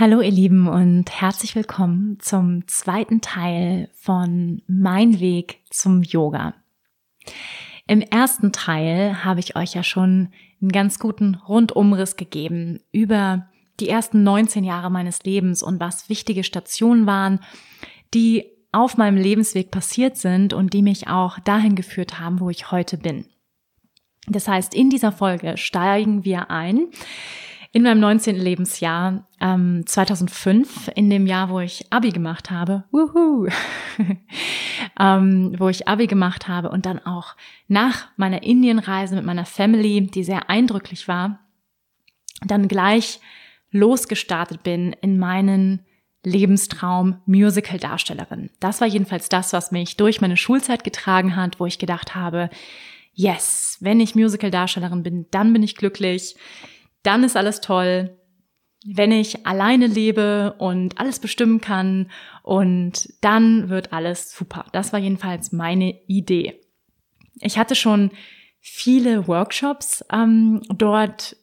Hallo ihr Lieben und herzlich willkommen zum zweiten Teil von Mein Weg zum Yoga. Im ersten Teil habe ich euch ja schon einen ganz guten Rundumriss gegeben über die ersten 19 Jahre meines Lebens und was wichtige Stationen waren, die auf meinem Lebensweg passiert sind und die mich auch dahin geführt haben, wo ich heute bin. Das heißt, in dieser Folge steigen wir ein in meinem 19. Lebensjahr, ähm, 2005, in dem Jahr, wo ich Abi gemacht habe, ähm, wo ich Abi gemacht habe und dann auch nach meiner Indienreise mit meiner Family, die sehr eindrücklich war, dann gleich losgestartet bin in meinen Lebenstraum Musical-Darstellerin. Das war jedenfalls das, was mich durch meine Schulzeit getragen hat, wo ich gedacht habe, yes, wenn ich Musical-Darstellerin bin, dann bin ich glücklich dann ist alles toll. Wenn ich alleine lebe und alles bestimmen kann und dann wird alles super. Das war jedenfalls meine Idee. Ich hatte schon viele Workshops ähm, dort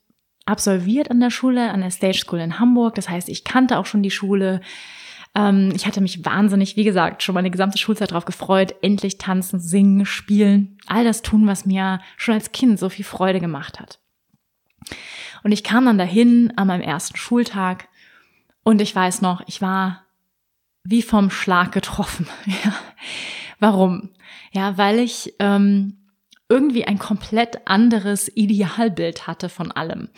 absolviert an der Schule, an der Stage School in Hamburg. Das heißt, ich kannte auch schon die Schule. Ähm, ich hatte mich wahnsinnig, wie gesagt, schon meine gesamte Schulzeit darauf gefreut, endlich tanzen, singen, spielen, all das tun, was mir schon als Kind so viel Freude gemacht hat. Und ich kam dann dahin an meinem ersten Schultag und ich weiß noch, ich war wie vom Schlag getroffen. Ja. Warum? Ja, weil ich ähm, irgendwie ein komplett anderes Idealbild hatte von allem.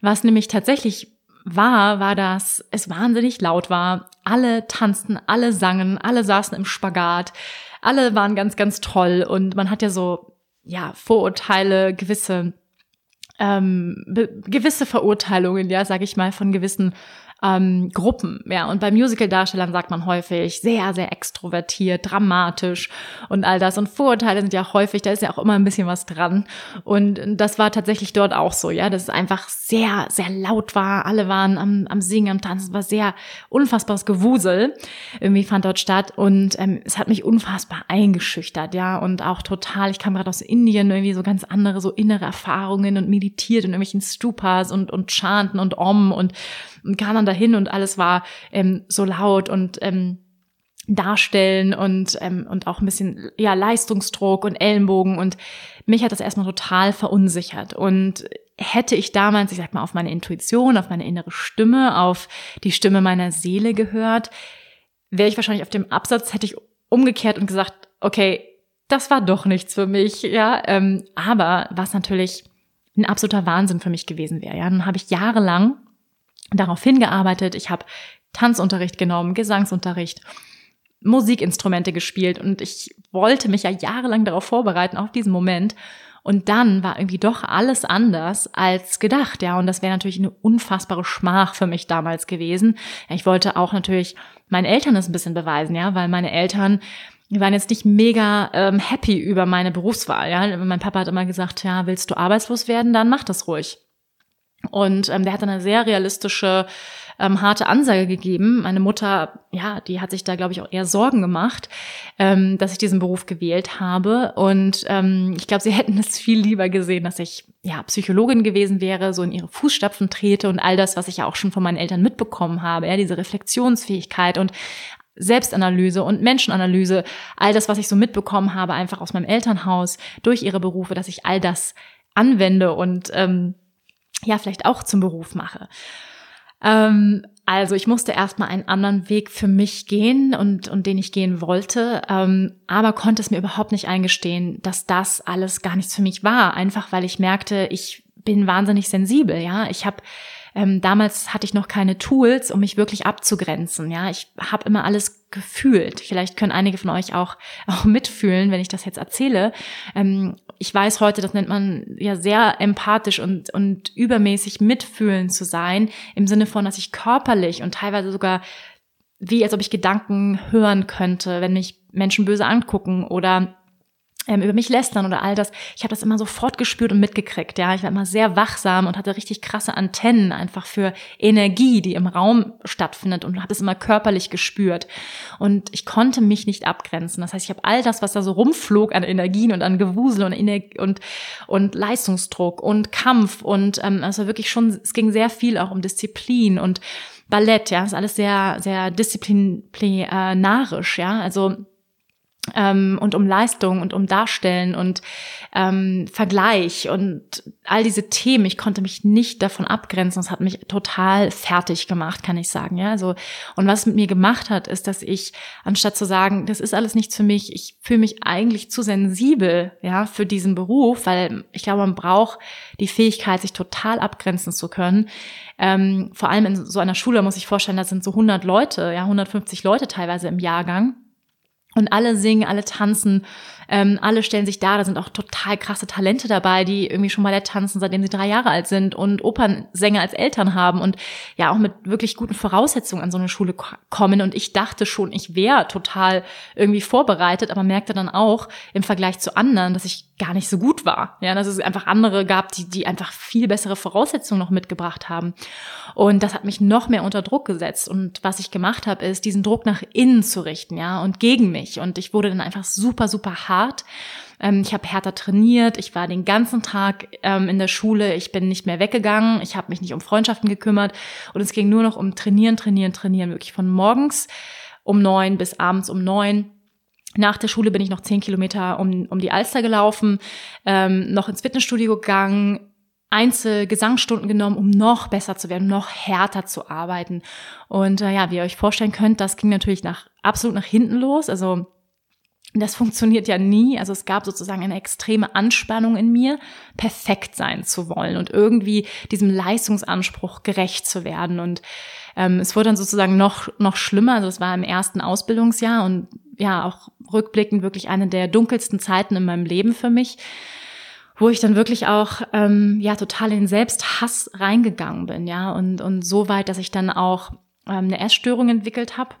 Was nämlich tatsächlich war, war, dass es wahnsinnig laut war. Alle tanzten, alle sangen, alle saßen im Spagat, alle waren ganz, ganz toll und man hat ja so, ja, Vorurteile, gewisse ähm, gewisse Verurteilungen, ja, sage ich mal, von gewissen ähm, Gruppen. Ja, und bei Musical-Darstellern sagt man häufig sehr, sehr extrovertiert, dramatisch und all das. Und Vorurteile sind ja häufig, da ist ja auch immer ein bisschen was dran. Und das war tatsächlich dort auch so, ja, dass es einfach sehr, sehr laut war. Alle waren am, am Singen, am Tanzen. Es war sehr unfassbares Gewusel. Irgendwie fand dort statt. Und ähm, es hat mich unfassbar eingeschüchtert, ja. Und auch total, ich kam gerade aus Indien, irgendwie so ganz andere, so innere Erfahrungen und meditiert in irgendwelchen Stupas und, und Chanten und Om und und kam dann dahin und alles war ähm, so laut und ähm, darstellen und ähm, und auch ein bisschen ja Leistungsdruck und Ellenbogen und mich hat das erstmal total verunsichert. Und hätte ich damals, ich sag mal, auf meine Intuition, auf meine innere Stimme, auf die Stimme meiner Seele gehört, wäre ich wahrscheinlich auf dem Absatz hätte ich umgekehrt und gesagt, okay, das war doch nichts für mich, ja, ähm, aber was natürlich ein absoluter Wahnsinn für mich gewesen wäre, ja, dann habe ich jahrelang darauf hingearbeitet. Ich habe Tanzunterricht genommen, Gesangsunterricht, Musikinstrumente gespielt und ich wollte mich ja jahrelang darauf vorbereiten, auf diesen Moment. Und dann war irgendwie doch alles anders als gedacht, ja. Und das wäre natürlich eine unfassbare Schmach für mich damals gewesen. Ich wollte auch natürlich meinen Eltern das ein bisschen beweisen, ja, weil meine Eltern die waren jetzt nicht mega ähm, happy über meine Berufswahl. Ja? Mein Papa hat immer gesagt, ja, willst du arbeitslos werden, dann mach das ruhig. Und ähm, der hat eine sehr realistische, ähm, harte Ansage gegeben. Meine Mutter, ja, die hat sich da, glaube ich, auch eher Sorgen gemacht, ähm, dass ich diesen Beruf gewählt habe. Und ähm, ich glaube, sie hätten es viel lieber gesehen, dass ich ja Psychologin gewesen wäre, so in ihre Fußstapfen trete und all das, was ich ja auch schon von meinen Eltern mitbekommen habe, ja, diese Reflexionsfähigkeit und Selbstanalyse und Menschenanalyse, all das, was ich so mitbekommen habe, einfach aus meinem Elternhaus durch ihre Berufe, dass ich all das anwende und ähm, ja vielleicht auch zum Beruf mache. Ähm, also ich musste erstmal einen anderen Weg für mich gehen und, und den ich gehen wollte, ähm, aber konnte es mir überhaupt nicht eingestehen, dass das alles gar nichts für mich war. Einfach weil ich merkte, ich bin wahnsinnig sensibel, ja. Ich habe ähm, damals hatte ich noch keine Tools, um mich wirklich abzugrenzen. Ja, ich habe immer alles gefühlt. Vielleicht können einige von euch auch, auch mitfühlen, wenn ich das jetzt erzähle. Ähm, ich weiß heute, das nennt man ja sehr empathisch und, und übermäßig mitfühlend zu sein, im Sinne von, dass ich körperlich und teilweise sogar wie als ob ich Gedanken hören könnte, wenn mich Menschen böse angucken oder über mich lästern oder all das. Ich habe das immer sofort gespürt und mitgekriegt. Ja, ich war immer sehr wachsam und hatte richtig krasse Antennen einfach für Energie, die im Raum stattfindet und habe es immer körperlich gespürt. Und ich konnte mich nicht abgrenzen. Das heißt, ich habe all das, was da so rumflog an Energien und an Gewusel und und und Leistungsdruck und Kampf und ähm, also wirklich schon. Es ging sehr viel auch um Disziplin und Ballett. Ja, das ist alles sehr sehr disziplinarisch. Ja, also ähm, und um Leistung und um Darstellen und ähm, Vergleich und all diese Themen. Ich konnte mich nicht davon abgrenzen. Es hat mich total fertig gemacht, kann ich sagen. Ja, also und was es mit mir gemacht hat, ist, dass ich anstatt zu sagen, das ist alles nichts für mich, ich fühle mich eigentlich zu sensibel, ja, für diesen Beruf, weil ich glaube, man braucht die Fähigkeit, sich total abgrenzen zu können. Ähm, vor allem in so einer Schule muss ich vorstellen, da sind so 100 Leute, ja, 150 Leute teilweise im Jahrgang. Und alle singen, alle tanzen, ähm, alle stellen sich da. Da sind auch total krasse Talente dabei, die irgendwie schon Ballett tanzen, seitdem sie drei Jahre alt sind und Opernsänger als Eltern haben und ja auch mit wirklich guten Voraussetzungen an so eine Schule kommen. Und ich dachte schon, ich wäre total irgendwie vorbereitet, aber merkte dann auch im Vergleich zu anderen, dass ich gar nicht so gut war. Ja, dass es einfach andere gab, die, die einfach viel bessere Voraussetzungen noch mitgebracht haben. Und das hat mich noch mehr unter Druck gesetzt. Und was ich gemacht habe, ist, diesen Druck nach innen zu richten, ja, und gegen mich. Und ich wurde dann einfach super, super hart. Ähm, ich habe härter trainiert. Ich war den ganzen Tag ähm, in der Schule. Ich bin nicht mehr weggegangen. Ich habe mich nicht um Freundschaften gekümmert. Und es ging nur noch um Trainieren, Trainieren, Trainieren. Wirklich von morgens um neun bis abends um neun nach der Schule bin ich noch zehn Kilometer um, um die Alster gelaufen, ähm, noch ins Fitnessstudio gegangen, Einzelgesangsstunden genommen, um noch besser zu werden, noch härter zu arbeiten. Und äh, ja, wie ihr euch vorstellen könnt, das ging natürlich nach absolut nach hinten los. Also das funktioniert ja nie. Also es gab sozusagen eine extreme Anspannung in mir, perfekt sein zu wollen und irgendwie diesem Leistungsanspruch gerecht zu werden. Und ähm, es wurde dann sozusagen noch, noch schlimmer. Also es war im ersten Ausbildungsjahr und ja, auch rückblickend wirklich eine der dunkelsten Zeiten in meinem Leben für mich, wo ich dann wirklich auch ähm, ja total in Selbsthass reingegangen bin, ja, und, und so weit, dass ich dann auch ähm, eine Essstörung entwickelt habe.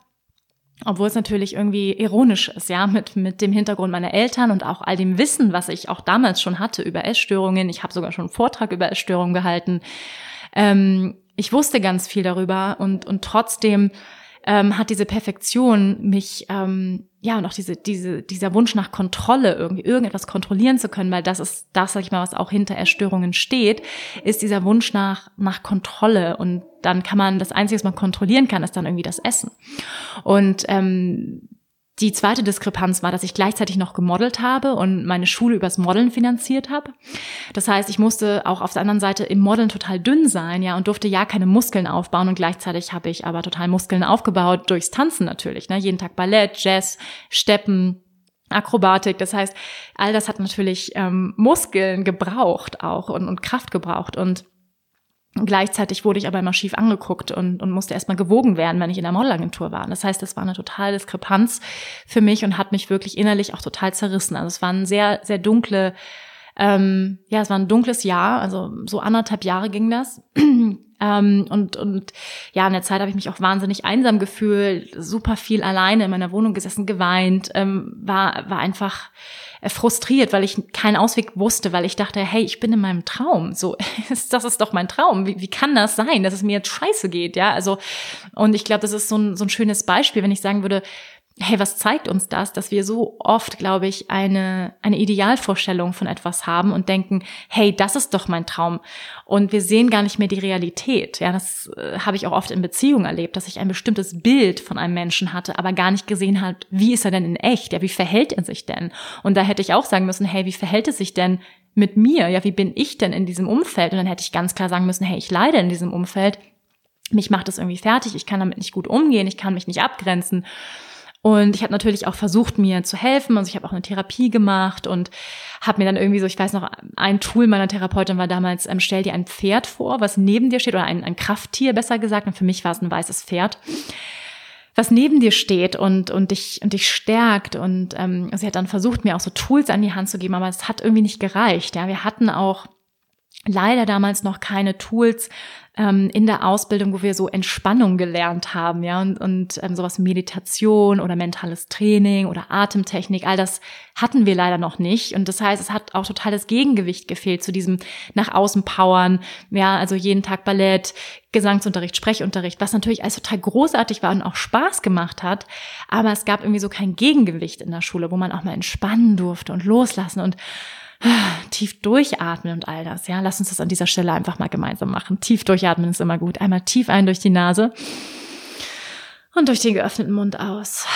Obwohl es natürlich irgendwie ironisch ist, ja, mit, mit dem Hintergrund meiner Eltern und auch all dem Wissen, was ich auch damals schon hatte über Essstörungen. Ich habe sogar schon einen Vortrag über Essstörungen gehalten. Ähm, ich wusste ganz viel darüber und, und trotzdem ähm, hat diese Perfektion mich, ähm, ja, und auch diese, diese, dieser Wunsch nach Kontrolle, irgendwie irgendetwas kontrollieren zu können, weil das ist das, sag ich mal, was auch hinter Erstörungen steht, ist dieser Wunsch nach, nach Kontrolle. Und dann kann man, das Einzige, was man kontrollieren kann, ist dann irgendwie das Essen. Und ähm, die zweite Diskrepanz war, dass ich gleichzeitig noch gemodelt habe und meine Schule übers Modeln finanziert habe. Das heißt, ich musste auch auf der anderen Seite im Modeln total dünn sein, ja, und durfte ja keine Muskeln aufbauen und gleichzeitig habe ich aber total Muskeln aufgebaut durchs Tanzen natürlich, ne? Jeden Tag Ballett, Jazz, Steppen, Akrobatik. Das heißt, all das hat natürlich ähm, Muskeln gebraucht auch und, und Kraft gebraucht und Gleichzeitig wurde ich aber immer schief angeguckt und, und musste erstmal gewogen werden, wenn ich in der Modelagentur war. Das heißt, das war eine totale Diskrepanz für mich und hat mich wirklich innerlich auch total zerrissen. Also es war ein sehr, sehr dunkle, ähm, ja, es war ein dunkles Jahr, also so anderthalb Jahre ging das. Ähm, und, und ja, in der Zeit habe ich mich auch wahnsinnig einsam gefühlt, super viel alleine in meiner Wohnung gesessen, geweint, ähm, war, war einfach äh, frustriert, weil ich keinen Ausweg wusste, weil ich dachte, hey, ich bin in meinem Traum. So, das ist doch mein Traum. Wie, wie kann das sein, dass es mir jetzt scheiße geht? Ja, also, und ich glaube, das ist so ein, so ein schönes Beispiel, wenn ich sagen würde, hey, was zeigt uns das, dass wir so oft, glaube ich, eine, eine Idealvorstellung von etwas haben und denken, hey, das ist doch mein Traum. Und wir sehen gar nicht mehr die Realität. Ja, das äh, habe ich auch oft in Beziehungen erlebt, dass ich ein bestimmtes Bild von einem Menschen hatte, aber gar nicht gesehen hat, wie ist er denn in echt? Ja, wie verhält er sich denn? Und da hätte ich auch sagen müssen, hey, wie verhält es sich denn mit mir? Ja, wie bin ich denn in diesem Umfeld? Und dann hätte ich ganz klar sagen müssen, hey, ich leide in diesem Umfeld. Mich macht das irgendwie fertig. Ich kann damit nicht gut umgehen. Ich kann mich nicht abgrenzen. Und ich habe natürlich auch versucht, mir zu helfen. Also ich habe auch eine Therapie gemacht und habe mir dann irgendwie so, ich weiß noch, ein Tool meiner Therapeutin war damals, ähm, stell dir ein Pferd vor, was neben dir steht, oder ein, ein Krafttier besser gesagt. Und für mich war es ein weißes Pferd. was neben dir steht und, und dich, und dich stärkt. Und ähm, sie hat dann versucht, mir auch so Tools an die Hand zu geben, aber es hat irgendwie nicht gereicht. Ja, wir hatten auch leider damals noch keine Tools ähm, in der Ausbildung, wo wir so Entspannung gelernt haben, ja, und, und ähm, sowas Meditation oder mentales Training oder Atemtechnik, all das hatten wir leider noch nicht. Und das heißt, es hat auch total das Gegengewicht gefehlt zu diesem nach außen powern, ja, also jeden Tag Ballett, Gesangsunterricht, Sprechunterricht, was natürlich alles total großartig war und auch Spaß gemacht hat. Aber es gab irgendwie so kein Gegengewicht in der Schule, wo man auch mal entspannen durfte und loslassen und tief durchatmen und all das. Ja, lass uns das an dieser Stelle einfach mal gemeinsam machen. Tief durchatmen ist immer gut. Einmal tief ein durch die Nase und durch den geöffneten Mund aus.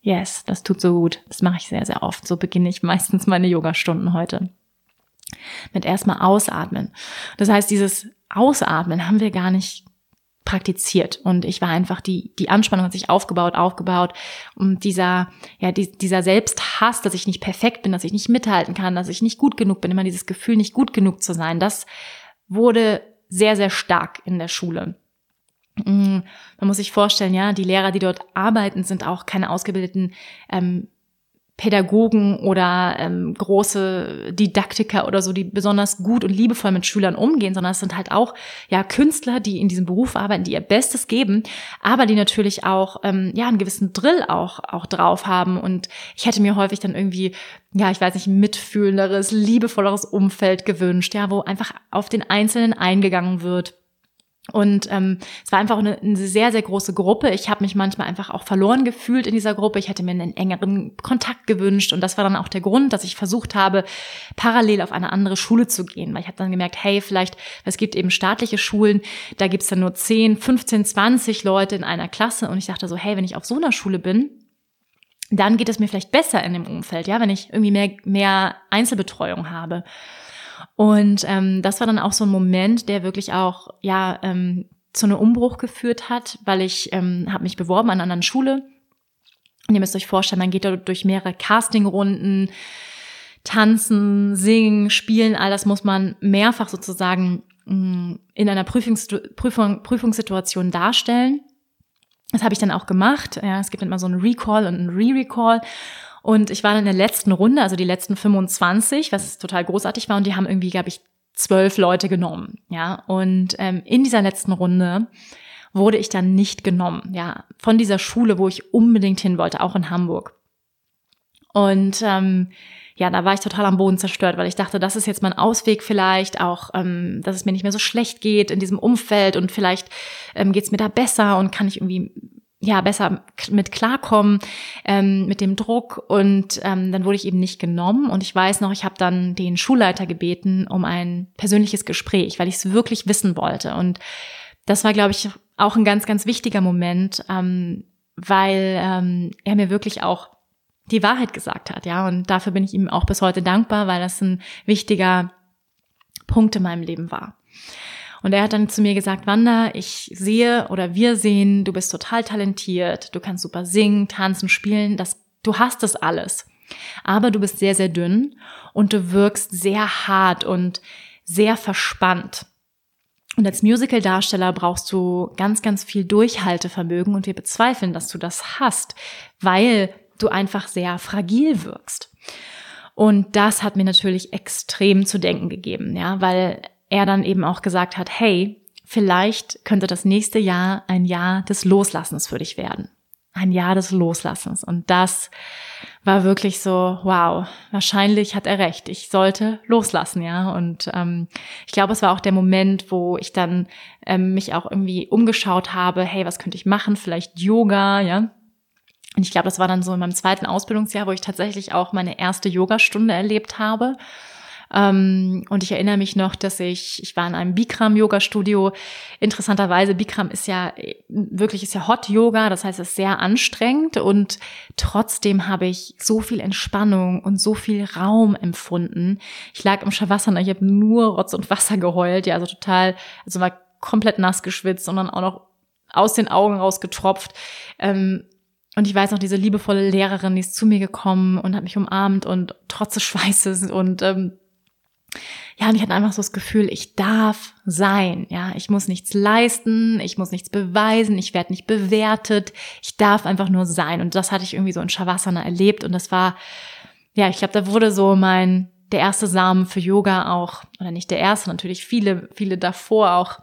Yes, das tut so gut. Das mache ich sehr, sehr oft. So beginne ich meistens meine Yoga-Stunden heute. Mit erstmal ausatmen. Das heißt, dieses Ausatmen haben wir gar nicht praktiziert. Und ich war einfach die die Anspannung hat sich aufgebaut aufgebaut. Und dieser ja die, dieser Selbsthass dass ich nicht perfekt bin dass ich nicht mithalten kann dass ich nicht gut genug bin immer dieses Gefühl nicht gut genug zu sein das wurde sehr sehr stark in der Schule. Mm, man muss sich vorstellen ja die Lehrer die dort arbeiten sind auch keine ausgebildeten ähm, Pädagogen oder ähm, große Didaktiker oder so, die besonders gut und liebevoll mit Schülern umgehen, sondern es sind halt auch ja Künstler, die in diesem Beruf arbeiten, die ihr Bestes geben, aber die natürlich auch ähm, ja einen gewissen Drill auch auch drauf haben. Und ich hätte mir häufig dann irgendwie ja, ich weiß nicht, mitfühlenderes, liebevolleres Umfeld gewünscht, ja, wo einfach auf den Einzelnen eingegangen wird und ähm, es war einfach eine, eine sehr, sehr große Gruppe. Ich habe mich manchmal einfach auch verloren gefühlt in dieser Gruppe. Ich hätte mir einen engeren Kontakt gewünscht. Und das war dann auch der Grund, dass ich versucht habe, parallel auf eine andere Schule zu gehen. Weil ich habe dann gemerkt, hey, vielleicht, es gibt eben staatliche Schulen, da gibt's dann nur 10, 15, 20 Leute in einer Klasse. Und ich dachte so, hey, wenn ich auf so einer Schule bin, dann geht es mir vielleicht besser in dem Umfeld, ja, wenn ich irgendwie mehr, mehr Einzelbetreuung habe. Und ähm, das war dann auch so ein Moment, der wirklich auch ja ähm, zu einem Umbruch geführt hat, weil ich ähm, habe mich beworben an einer anderen Schule. Und ihr müsst euch vorstellen, man geht da durch mehrere Castingrunden, tanzen, singen, spielen, all das muss man mehrfach sozusagen mm, in einer Prüfungs Prüfung, Prüfungssituation darstellen. Das habe ich dann auch gemacht. Ja, es gibt immer so einen Recall und einen Re-Recall. Und ich war dann in der letzten Runde, also die letzten 25, was total großartig war. Und die haben irgendwie, glaube ich, zwölf Leute genommen. Ja, und ähm, in dieser letzten Runde wurde ich dann nicht genommen. Ja, von dieser Schule, wo ich unbedingt hin wollte, auch in Hamburg. Und ähm, ja, da war ich total am Boden zerstört, weil ich dachte, das ist jetzt mein Ausweg vielleicht, auch, ähm, dass es mir nicht mehr so schlecht geht in diesem Umfeld und vielleicht ähm, geht es mir da besser und kann ich irgendwie ja besser mit klarkommen ähm, mit dem Druck. Und ähm, dann wurde ich eben nicht genommen. Und ich weiß noch ich habe dann den Schulleiter gebeten um ein persönliches Gespräch weil ich es wirklich wissen wollte. Und das war glaube ich auch ein ganz ganz wichtiger Moment ähm, weil ähm, er mir wirklich auch die Wahrheit gesagt hat ja. Und dafür bin ich ihm auch bis heute dankbar weil das ein wichtiger Punkt in meinem Leben war und er hat dann zu mir gesagt, Wanda, ich sehe oder wir sehen, du bist total talentiert, du kannst super singen, tanzen, spielen, das, du hast das alles. Aber du bist sehr, sehr dünn und du wirkst sehr hart und sehr verspannt. Und als Musical-Darsteller brauchst du ganz, ganz viel Durchhaltevermögen und wir bezweifeln, dass du das hast, weil du einfach sehr fragil wirkst. Und das hat mir natürlich extrem zu denken gegeben, ja, weil er dann eben auch gesagt hat, hey, vielleicht könnte das nächste Jahr ein Jahr des Loslassens für dich werden. Ein Jahr des Loslassens. Und das war wirklich so, wow, wahrscheinlich hat er recht. Ich sollte loslassen, ja. Und ähm, ich glaube, es war auch der Moment, wo ich dann ähm, mich auch irgendwie umgeschaut habe, hey, was könnte ich machen? Vielleicht Yoga, ja. Und ich glaube, das war dann so in meinem zweiten Ausbildungsjahr, wo ich tatsächlich auch meine erste Yogastunde erlebt habe. Ähm, und ich erinnere mich noch, dass ich, ich war in einem Bikram-Yoga-Studio. Interessanterweise, Bikram ist ja wirklich, ist ja Hot Yoga, das heißt, es ist sehr anstrengend und trotzdem habe ich so viel Entspannung und so viel Raum empfunden. Ich lag im Shavasana, ich habe nur Rotz und Wasser geheult, ja, also total, also war komplett nass geschwitzt, sondern auch noch aus den Augen rausgetropft. Ähm, und ich weiß noch, diese liebevolle Lehrerin, die ist zu mir gekommen und hat mich umarmt und trotz des Schweißes und ähm, ja, und ich hatte einfach so das Gefühl, ich darf sein, ja, ich muss nichts leisten, ich muss nichts beweisen, ich werde nicht bewertet, ich darf einfach nur sein. Und das hatte ich irgendwie so in Shavasana erlebt. Und das war, ja, ich glaube, da wurde so mein, der erste Samen für Yoga auch, oder nicht der erste, natürlich viele, viele davor auch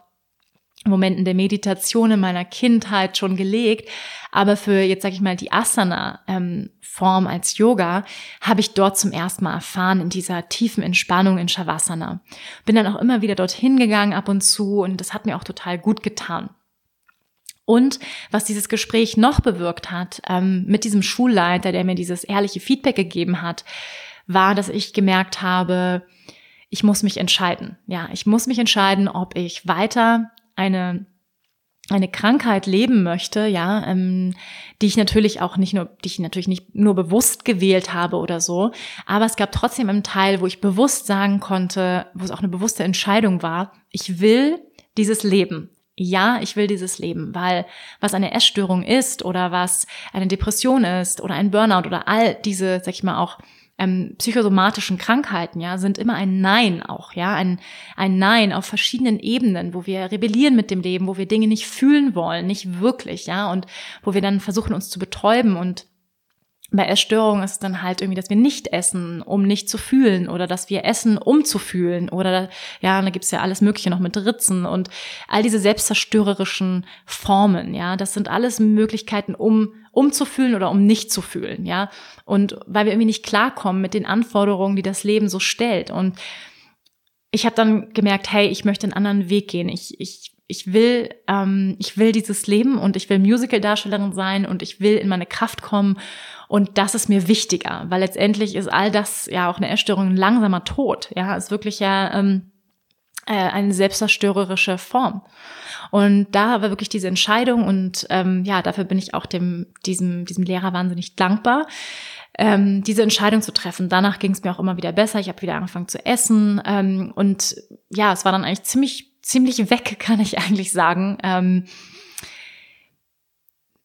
Momenten der Meditation in meiner Kindheit schon gelegt, aber für jetzt sage ich mal die Asana-Form ähm, als Yoga habe ich dort zum ersten Mal erfahren in dieser tiefen Entspannung in Shavasana. Bin dann auch immer wieder dorthin gegangen ab und zu und das hat mir auch total gut getan. Und was dieses Gespräch noch bewirkt hat ähm, mit diesem Schulleiter, der mir dieses ehrliche Feedback gegeben hat, war, dass ich gemerkt habe, ich muss mich entscheiden. Ja, ich muss mich entscheiden, ob ich weiter eine eine Krankheit leben möchte, ja, ähm, die ich natürlich auch nicht nur, die ich natürlich nicht nur bewusst gewählt habe oder so, aber es gab trotzdem einen Teil, wo ich bewusst sagen konnte, wo es auch eine bewusste Entscheidung war, ich will dieses Leben. Ja, ich will dieses Leben, weil was eine Essstörung ist oder was eine Depression ist oder ein Burnout oder all diese, sag ich mal auch ähm, psychosomatischen Krankheiten, ja, sind immer ein Nein auch, ja, ein, ein Nein auf verschiedenen Ebenen, wo wir rebellieren mit dem Leben, wo wir Dinge nicht fühlen wollen, nicht wirklich, ja, und wo wir dann versuchen, uns zu betäuben und bei Essstörungen ist es dann halt irgendwie, dass wir nicht essen, um nicht zu fühlen oder dass wir essen, um zu fühlen oder ja, da gibt's ja alles Mögliche noch mit Ritzen und all diese selbstzerstörerischen Formen, ja, das sind alles Möglichkeiten, um um zu fühlen oder um nicht zu fühlen, ja, und weil wir irgendwie nicht klarkommen mit den Anforderungen, die das Leben so stellt. Und ich habe dann gemerkt, hey, ich möchte einen anderen Weg gehen. Ich, ich ich will, ähm, ich will dieses Leben und ich will Musical-Darstellerin sein und ich will in meine Kraft kommen und das ist mir wichtiger, weil letztendlich ist all das ja auch eine Essstörung ein langsamer Tod. Ja, ist wirklich ja ähm, äh, eine selbstzerstörerische Form. Und da war wirklich diese Entscheidung und ähm, ja, dafür bin ich auch dem diesem diesem Lehrer wahnsinnig dankbar. Ähm, diese Entscheidung zu treffen. Danach ging es mir auch immer wieder besser. Ich habe wieder angefangen zu essen ähm, und ja, es war dann eigentlich ziemlich ziemlich weg, kann ich eigentlich sagen. Ähm,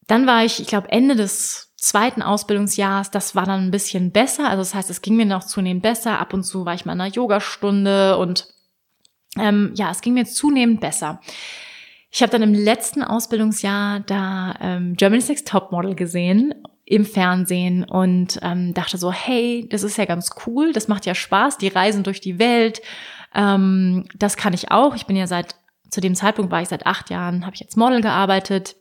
dann war ich, ich glaube, Ende des zweiten Ausbildungsjahres, das war dann ein bisschen besser. Also das heißt, es ging mir noch zunehmend besser. Ab und zu war ich mal in einer Yogastunde und ähm, ja, es ging mir zunehmend besser. Ich habe dann im letzten Ausbildungsjahr da ähm, Germany's Next Topmodel gesehen im Fernsehen und ähm, dachte so, hey, das ist ja ganz cool, das macht ja Spaß, die reisen durch die Welt ähm, das kann ich auch. Ich bin ja seit, zu dem Zeitpunkt war ich seit acht Jahren, habe ich als Model gearbeitet,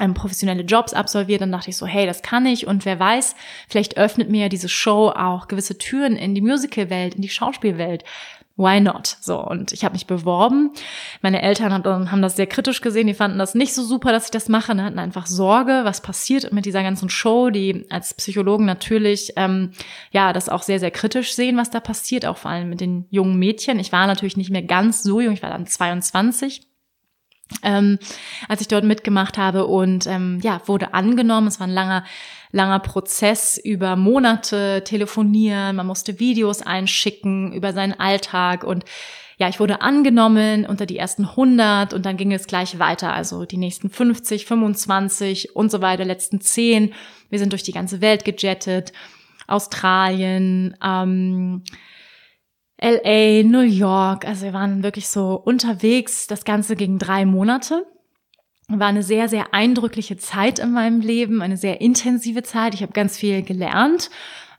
ähm, professionelle Jobs absolviert. Dann dachte ich so, hey, das kann ich. Und wer weiß, vielleicht öffnet mir diese Show auch gewisse Türen in die Musicalwelt, in die Schauspielwelt why not? So, und ich habe mich beworben. Meine Eltern haben das sehr kritisch gesehen, die fanden das nicht so super, dass ich das mache, die hatten einfach Sorge, was passiert mit dieser ganzen Show, die als Psychologen natürlich, ähm, ja, das auch sehr, sehr kritisch sehen, was da passiert, auch vor allem mit den jungen Mädchen. Ich war natürlich nicht mehr ganz so jung, ich war dann 22. Ähm, als ich dort mitgemacht habe und ähm, ja, wurde angenommen. Es war ein langer langer Prozess über Monate telefonieren, man musste Videos einschicken über seinen Alltag und ja, ich wurde angenommen unter die ersten 100 und dann ging es gleich weiter, also die nächsten 50, 25 und so weiter, letzten 10. Wir sind durch die ganze Welt gejettet, Australien, ähm, LA, New York, also wir waren wirklich so unterwegs. Das Ganze ging drei Monate war eine sehr, sehr eindrückliche Zeit in meinem Leben, eine sehr intensive Zeit. Ich habe ganz viel gelernt,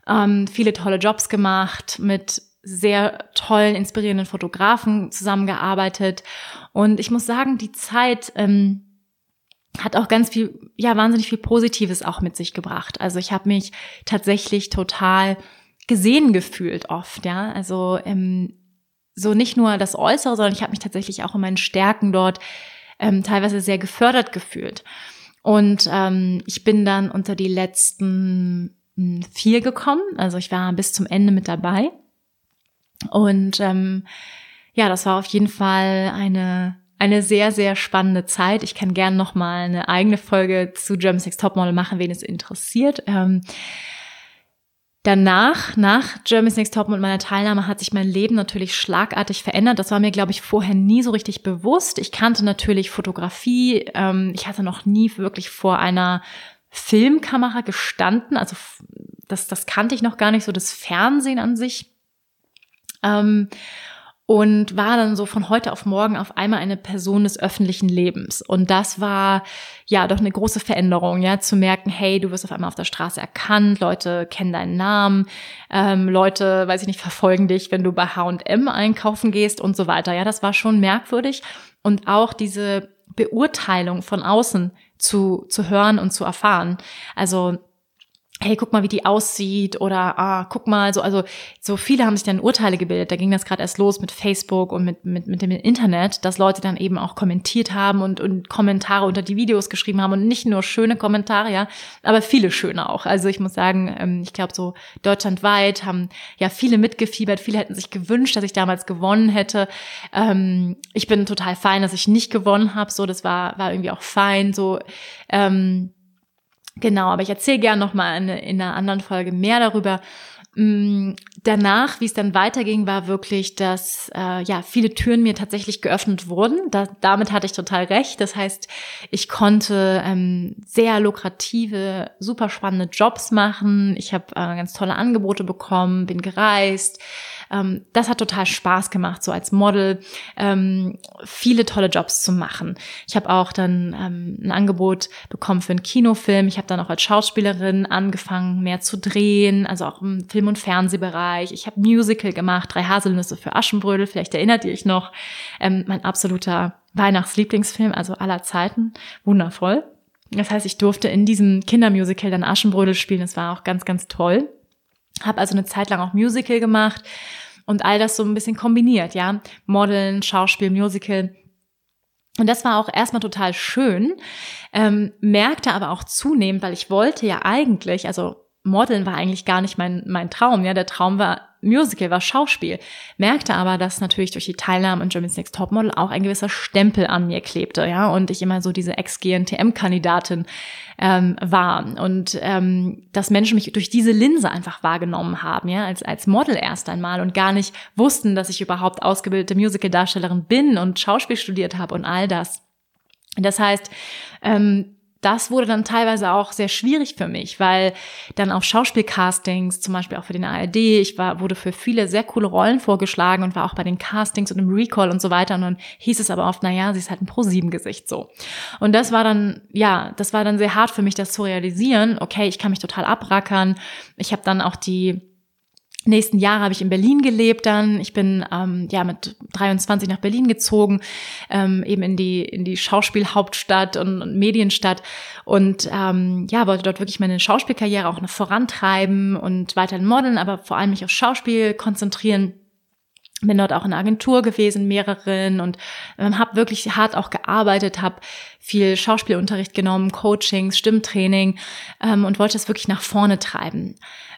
ähm, viele tolle Jobs gemacht, mit sehr tollen, inspirierenden Fotografen zusammengearbeitet. Und ich muss sagen, die Zeit ähm, hat auch ganz viel, ja, wahnsinnig viel Positives auch mit sich gebracht. Also ich habe mich tatsächlich total gesehen gefühlt oft, ja. Also ähm, so nicht nur das Äußere, sondern ich habe mich tatsächlich auch in meinen Stärken dort ähm, teilweise sehr gefördert gefühlt. Und ähm, ich bin dann unter die letzten hm, vier gekommen. Also ich war bis zum Ende mit dabei. Und ähm, ja, das war auf jeden Fall eine eine sehr, sehr spannende Zeit. Ich kann gern noch mal eine eigene Folge zu German Sex Topmodel machen, wen es interessiert. Ähm, Danach, nach Germany's Next Top und meiner Teilnahme, hat sich mein Leben natürlich schlagartig verändert. Das war mir, glaube ich, vorher nie so richtig bewusst. Ich kannte natürlich Fotografie. Ähm, ich hatte noch nie wirklich vor einer Filmkamera gestanden. Also das, das kannte ich noch gar nicht so, das Fernsehen an sich. Ähm, und war dann so von heute auf morgen auf einmal eine Person des öffentlichen Lebens. Und das war ja doch eine große Veränderung, ja, zu merken, hey, du wirst auf einmal auf der Straße erkannt, Leute kennen deinen Namen, ähm, Leute, weiß ich nicht, verfolgen dich, wenn du bei H&M einkaufen gehst und so weiter. Ja, das war schon merkwürdig. Und auch diese Beurteilung von außen zu, zu hören und zu erfahren. Also hey, guck mal, wie die aussieht oder ah, guck mal, so also so viele haben sich dann Urteile gebildet. Da ging das gerade erst los mit Facebook und mit mit mit dem Internet, dass Leute dann eben auch kommentiert haben und und Kommentare unter die Videos geschrieben haben und nicht nur schöne Kommentare, ja, aber viele schöne auch. Also ich muss sagen, ähm, ich glaube so deutschlandweit haben ja viele mitgefiebert, viele hätten sich gewünscht, dass ich damals gewonnen hätte. Ähm, ich bin total fein, dass ich nicht gewonnen habe, so das war war irgendwie auch fein, so ähm, Genau, aber ich erzähle gerne noch mal in, in einer anderen Folge mehr darüber. Mm, danach, wie es dann weiterging, war wirklich, dass äh, ja viele Türen mir tatsächlich geöffnet wurden. Da, damit hatte ich total recht. Das heißt, ich konnte ähm, sehr lukrative, super spannende Jobs machen. Ich habe äh, ganz tolle Angebote bekommen, bin gereist, ähm, das hat total Spaß gemacht, so als Model ähm, viele tolle Jobs zu machen. Ich habe auch dann ähm, ein Angebot bekommen für einen Kinofilm. Ich habe dann auch als Schauspielerin angefangen, mehr zu drehen, also auch im Film- und Fernsehbereich. Ich habe Musical gemacht, drei Haselnüsse für Aschenbrödel, vielleicht erinnert ihr euch noch. Ähm, mein absoluter Weihnachtslieblingsfilm, also aller Zeiten. Wundervoll. Das heißt, ich durfte in diesem Kindermusical dann Aschenbrödel spielen. Das war auch ganz, ganz toll. Habe also eine Zeit lang auch Musical gemacht und all das so ein bisschen kombiniert, ja. Modeln, Schauspiel, Musical. Und das war auch erstmal total schön, ähm, merkte aber auch zunehmend, weil ich wollte ja eigentlich, also Modeln war eigentlich gar nicht mein, mein Traum. Ja, der Traum war Musical, war Schauspiel. Merkte aber, dass natürlich durch die Teilnahme an Germany's Next Topmodel auch ein gewisser Stempel an mir klebte, ja, und ich immer so diese Ex-GNTM-Kandidatin ähm, war und ähm, dass Menschen mich durch diese Linse einfach wahrgenommen haben, ja, als als Model erst einmal und gar nicht wussten, dass ich überhaupt ausgebildete Musical-Darstellerin bin und Schauspiel studiert habe und all das. Das heißt, ähm, das wurde dann teilweise auch sehr schwierig für mich, weil dann auf Schauspielcastings, zum Beispiel auch für den ARD, ich war, wurde für viele sehr coole Rollen vorgeschlagen und war auch bei den Castings und im Recall und so weiter. Und dann hieß es aber oft, na ja, sie ist halt ein Pro-7-Gesicht so. Und das war dann, ja, das war dann sehr hart für mich, das zu realisieren. Okay, ich kann mich total abrackern. Ich habe dann auch die nächsten Jahre habe ich in Berlin gelebt dann. Ich bin ähm, ja mit 23 nach Berlin gezogen, ähm, eben in die in die Schauspielhauptstadt und, und Medienstadt und ähm, ja wollte dort wirklich meine Schauspielkarriere auch noch vorantreiben und weiterhin modeln, aber vor allem mich auf Schauspiel konzentrieren bin dort auch in der Agentur gewesen, mehreren und ähm, habe wirklich hart auch gearbeitet, habe viel Schauspielunterricht genommen, Coachings, Stimmtraining ähm, und wollte das wirklich nach vorne treiben.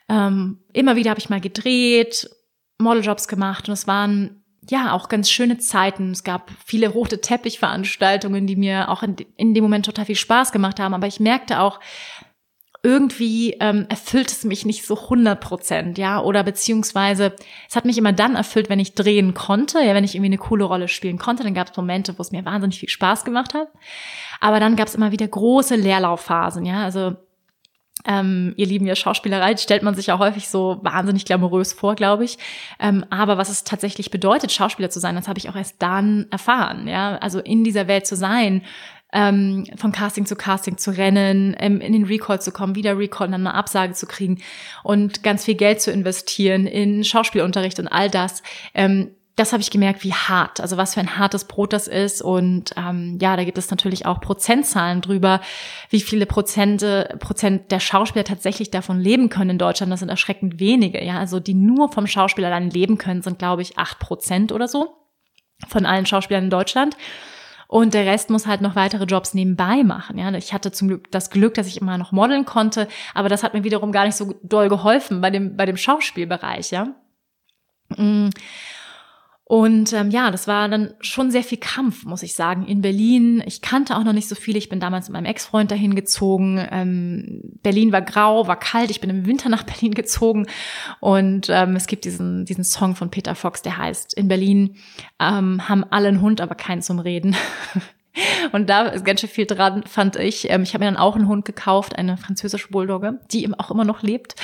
Ähm, immer wieder habe ich mal gedreht, Modeljobs gemacht und es waren ja auch ganz schöne Zeiten. Es gab viele rote Teppichveranstaltungen, die mir auch in, in dem Moment total viel Spaß gemacht haben. Aber ich merkte auch, irgendwie ähm, erfüllt es mich nicht so 100 Prozent, ja, oder beziehungsweise es hat mich immer dann erfüllt, wenn ich drehen konnte, ja, wenn ich irgendwie eine coole Rolle spielen konnte, dann gab es Momente, wo es mir wahnsinnig viel Spaß gemacht hat, aber dann gab es immer wieder große Leerlaufphasen, ja, also ähm, ihr lieben ja Schauspielerei, stellt man sich ja häufig so wahnsinnig glamourös vor, glaube ich. Ähm, aber was es tatsächlich bedeutet, Schauspieler zu sein, das habe ich auch erst dann erfahren. Ja, also in dieser Welt zu sein, ähm, von Casting zu Casting zu rennen, ähm, in den Recall zu kommen, wieder Recall, dann eine Absage zu kriegen und ganz viel Geld zu investieren in Schauspielunterricht und all das. Ähm, das habe ich gemerkt, wie hart, also was für ein hartes Brot das ist. Und ähm, ja, da gibt es natürlich auch Prozentzahlen drüber, wie viele Prozente, Prozent der Schauspieler tatsächlich davon leben können in Deutschland. Das sind erschreckend wenige. Ja, also die nur vom Schauspieler dann leben können, sind glaube ich acht Prozent oder so von allen Schauspielern in Deutschland. Und der Rest muss halt noch weitere Jobs nebenbei machen. Ja, ich hatte zum Glück das Glück, dass ich immer noch modeln konnte, aber das hat mir wiederum gar nicht so doll geholfen bei dem bei dem Schauspielbereich. Ja. Mm. Und ähm, ja, das war dann schon sehr viel Kampf, muss ich sagen, in Berlin. Ich kannte auch noch nicht so viel. Ich bin damals mit meinem Ex-Freund dahin gezogen. Ähm, Berlin war grau, war kalt. Ich bin im Winter nach Berlin gezogen. Und ähm, es gibt diesen, diesen Song von Peter Fox, der heißt, in Berlin ähm, haben alle einen Hund, aber keinen zum Reden. Und da ist ganz schön viel dran, fand ich. Ähm, ich habe mir dann auch einen Hund gekauft, eine französische Bulldogge, die eben auch immer noch lebt.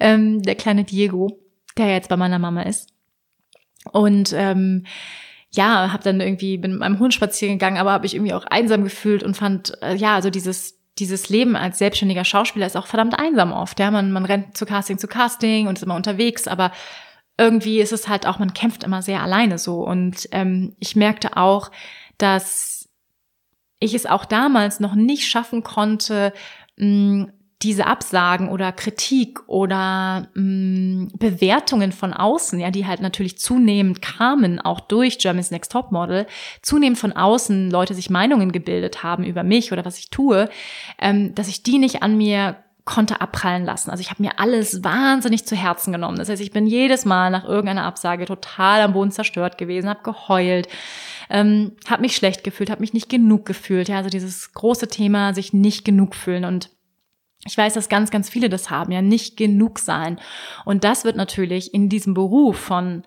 Ähm, der kleine Diego, der jetzt bei meiner Mama ist. Und ähm, ja, habe dann irgendwie bin mit meinem Hund spazieren gegangen, aber habe ich irgendwie auch einsam gefühlt und fand äh, ja, also dieses dieses Leben als selbstständiger Schauspieler ist auch verdammt einsam oft. Ja, man man rennt zu Casting zu Casting und ist immer unterwegs, aber irgendwie ist es halt auch, man kämpft immer sehr alleine so. Und ähm, ich merkte auch, dass ich es auch damals noch nicht schaffen konnte, mh, diese Absagen oder Kritik oder mh, Bewertungen von außen, ja, die halt natürlich zunehmend kamen, auch durch Germany's Next Top Model, zunehmend von außen Leute sich Meinungen gebildet haben über mich oder was ich tue, ähm, dass ich die nicht an mir konnte abprallen lassen. Also ich habe mir alles wahnsinnig zu Herzen genommen. Das heißt, ich bin jedes Mal nach irgendeiner Absage total am Boden zerstört gewesen, habe geheult, ähm, habe mich schlecht gefühlt, habe mich nicht genug gefühlt. Ja, also dieses große Thema, sich nicht genug fühlen und ich weiß, dass ganz, ganz viele das haben, ja, nicht genug sein. Und das wird natürlich in diesem Beruf von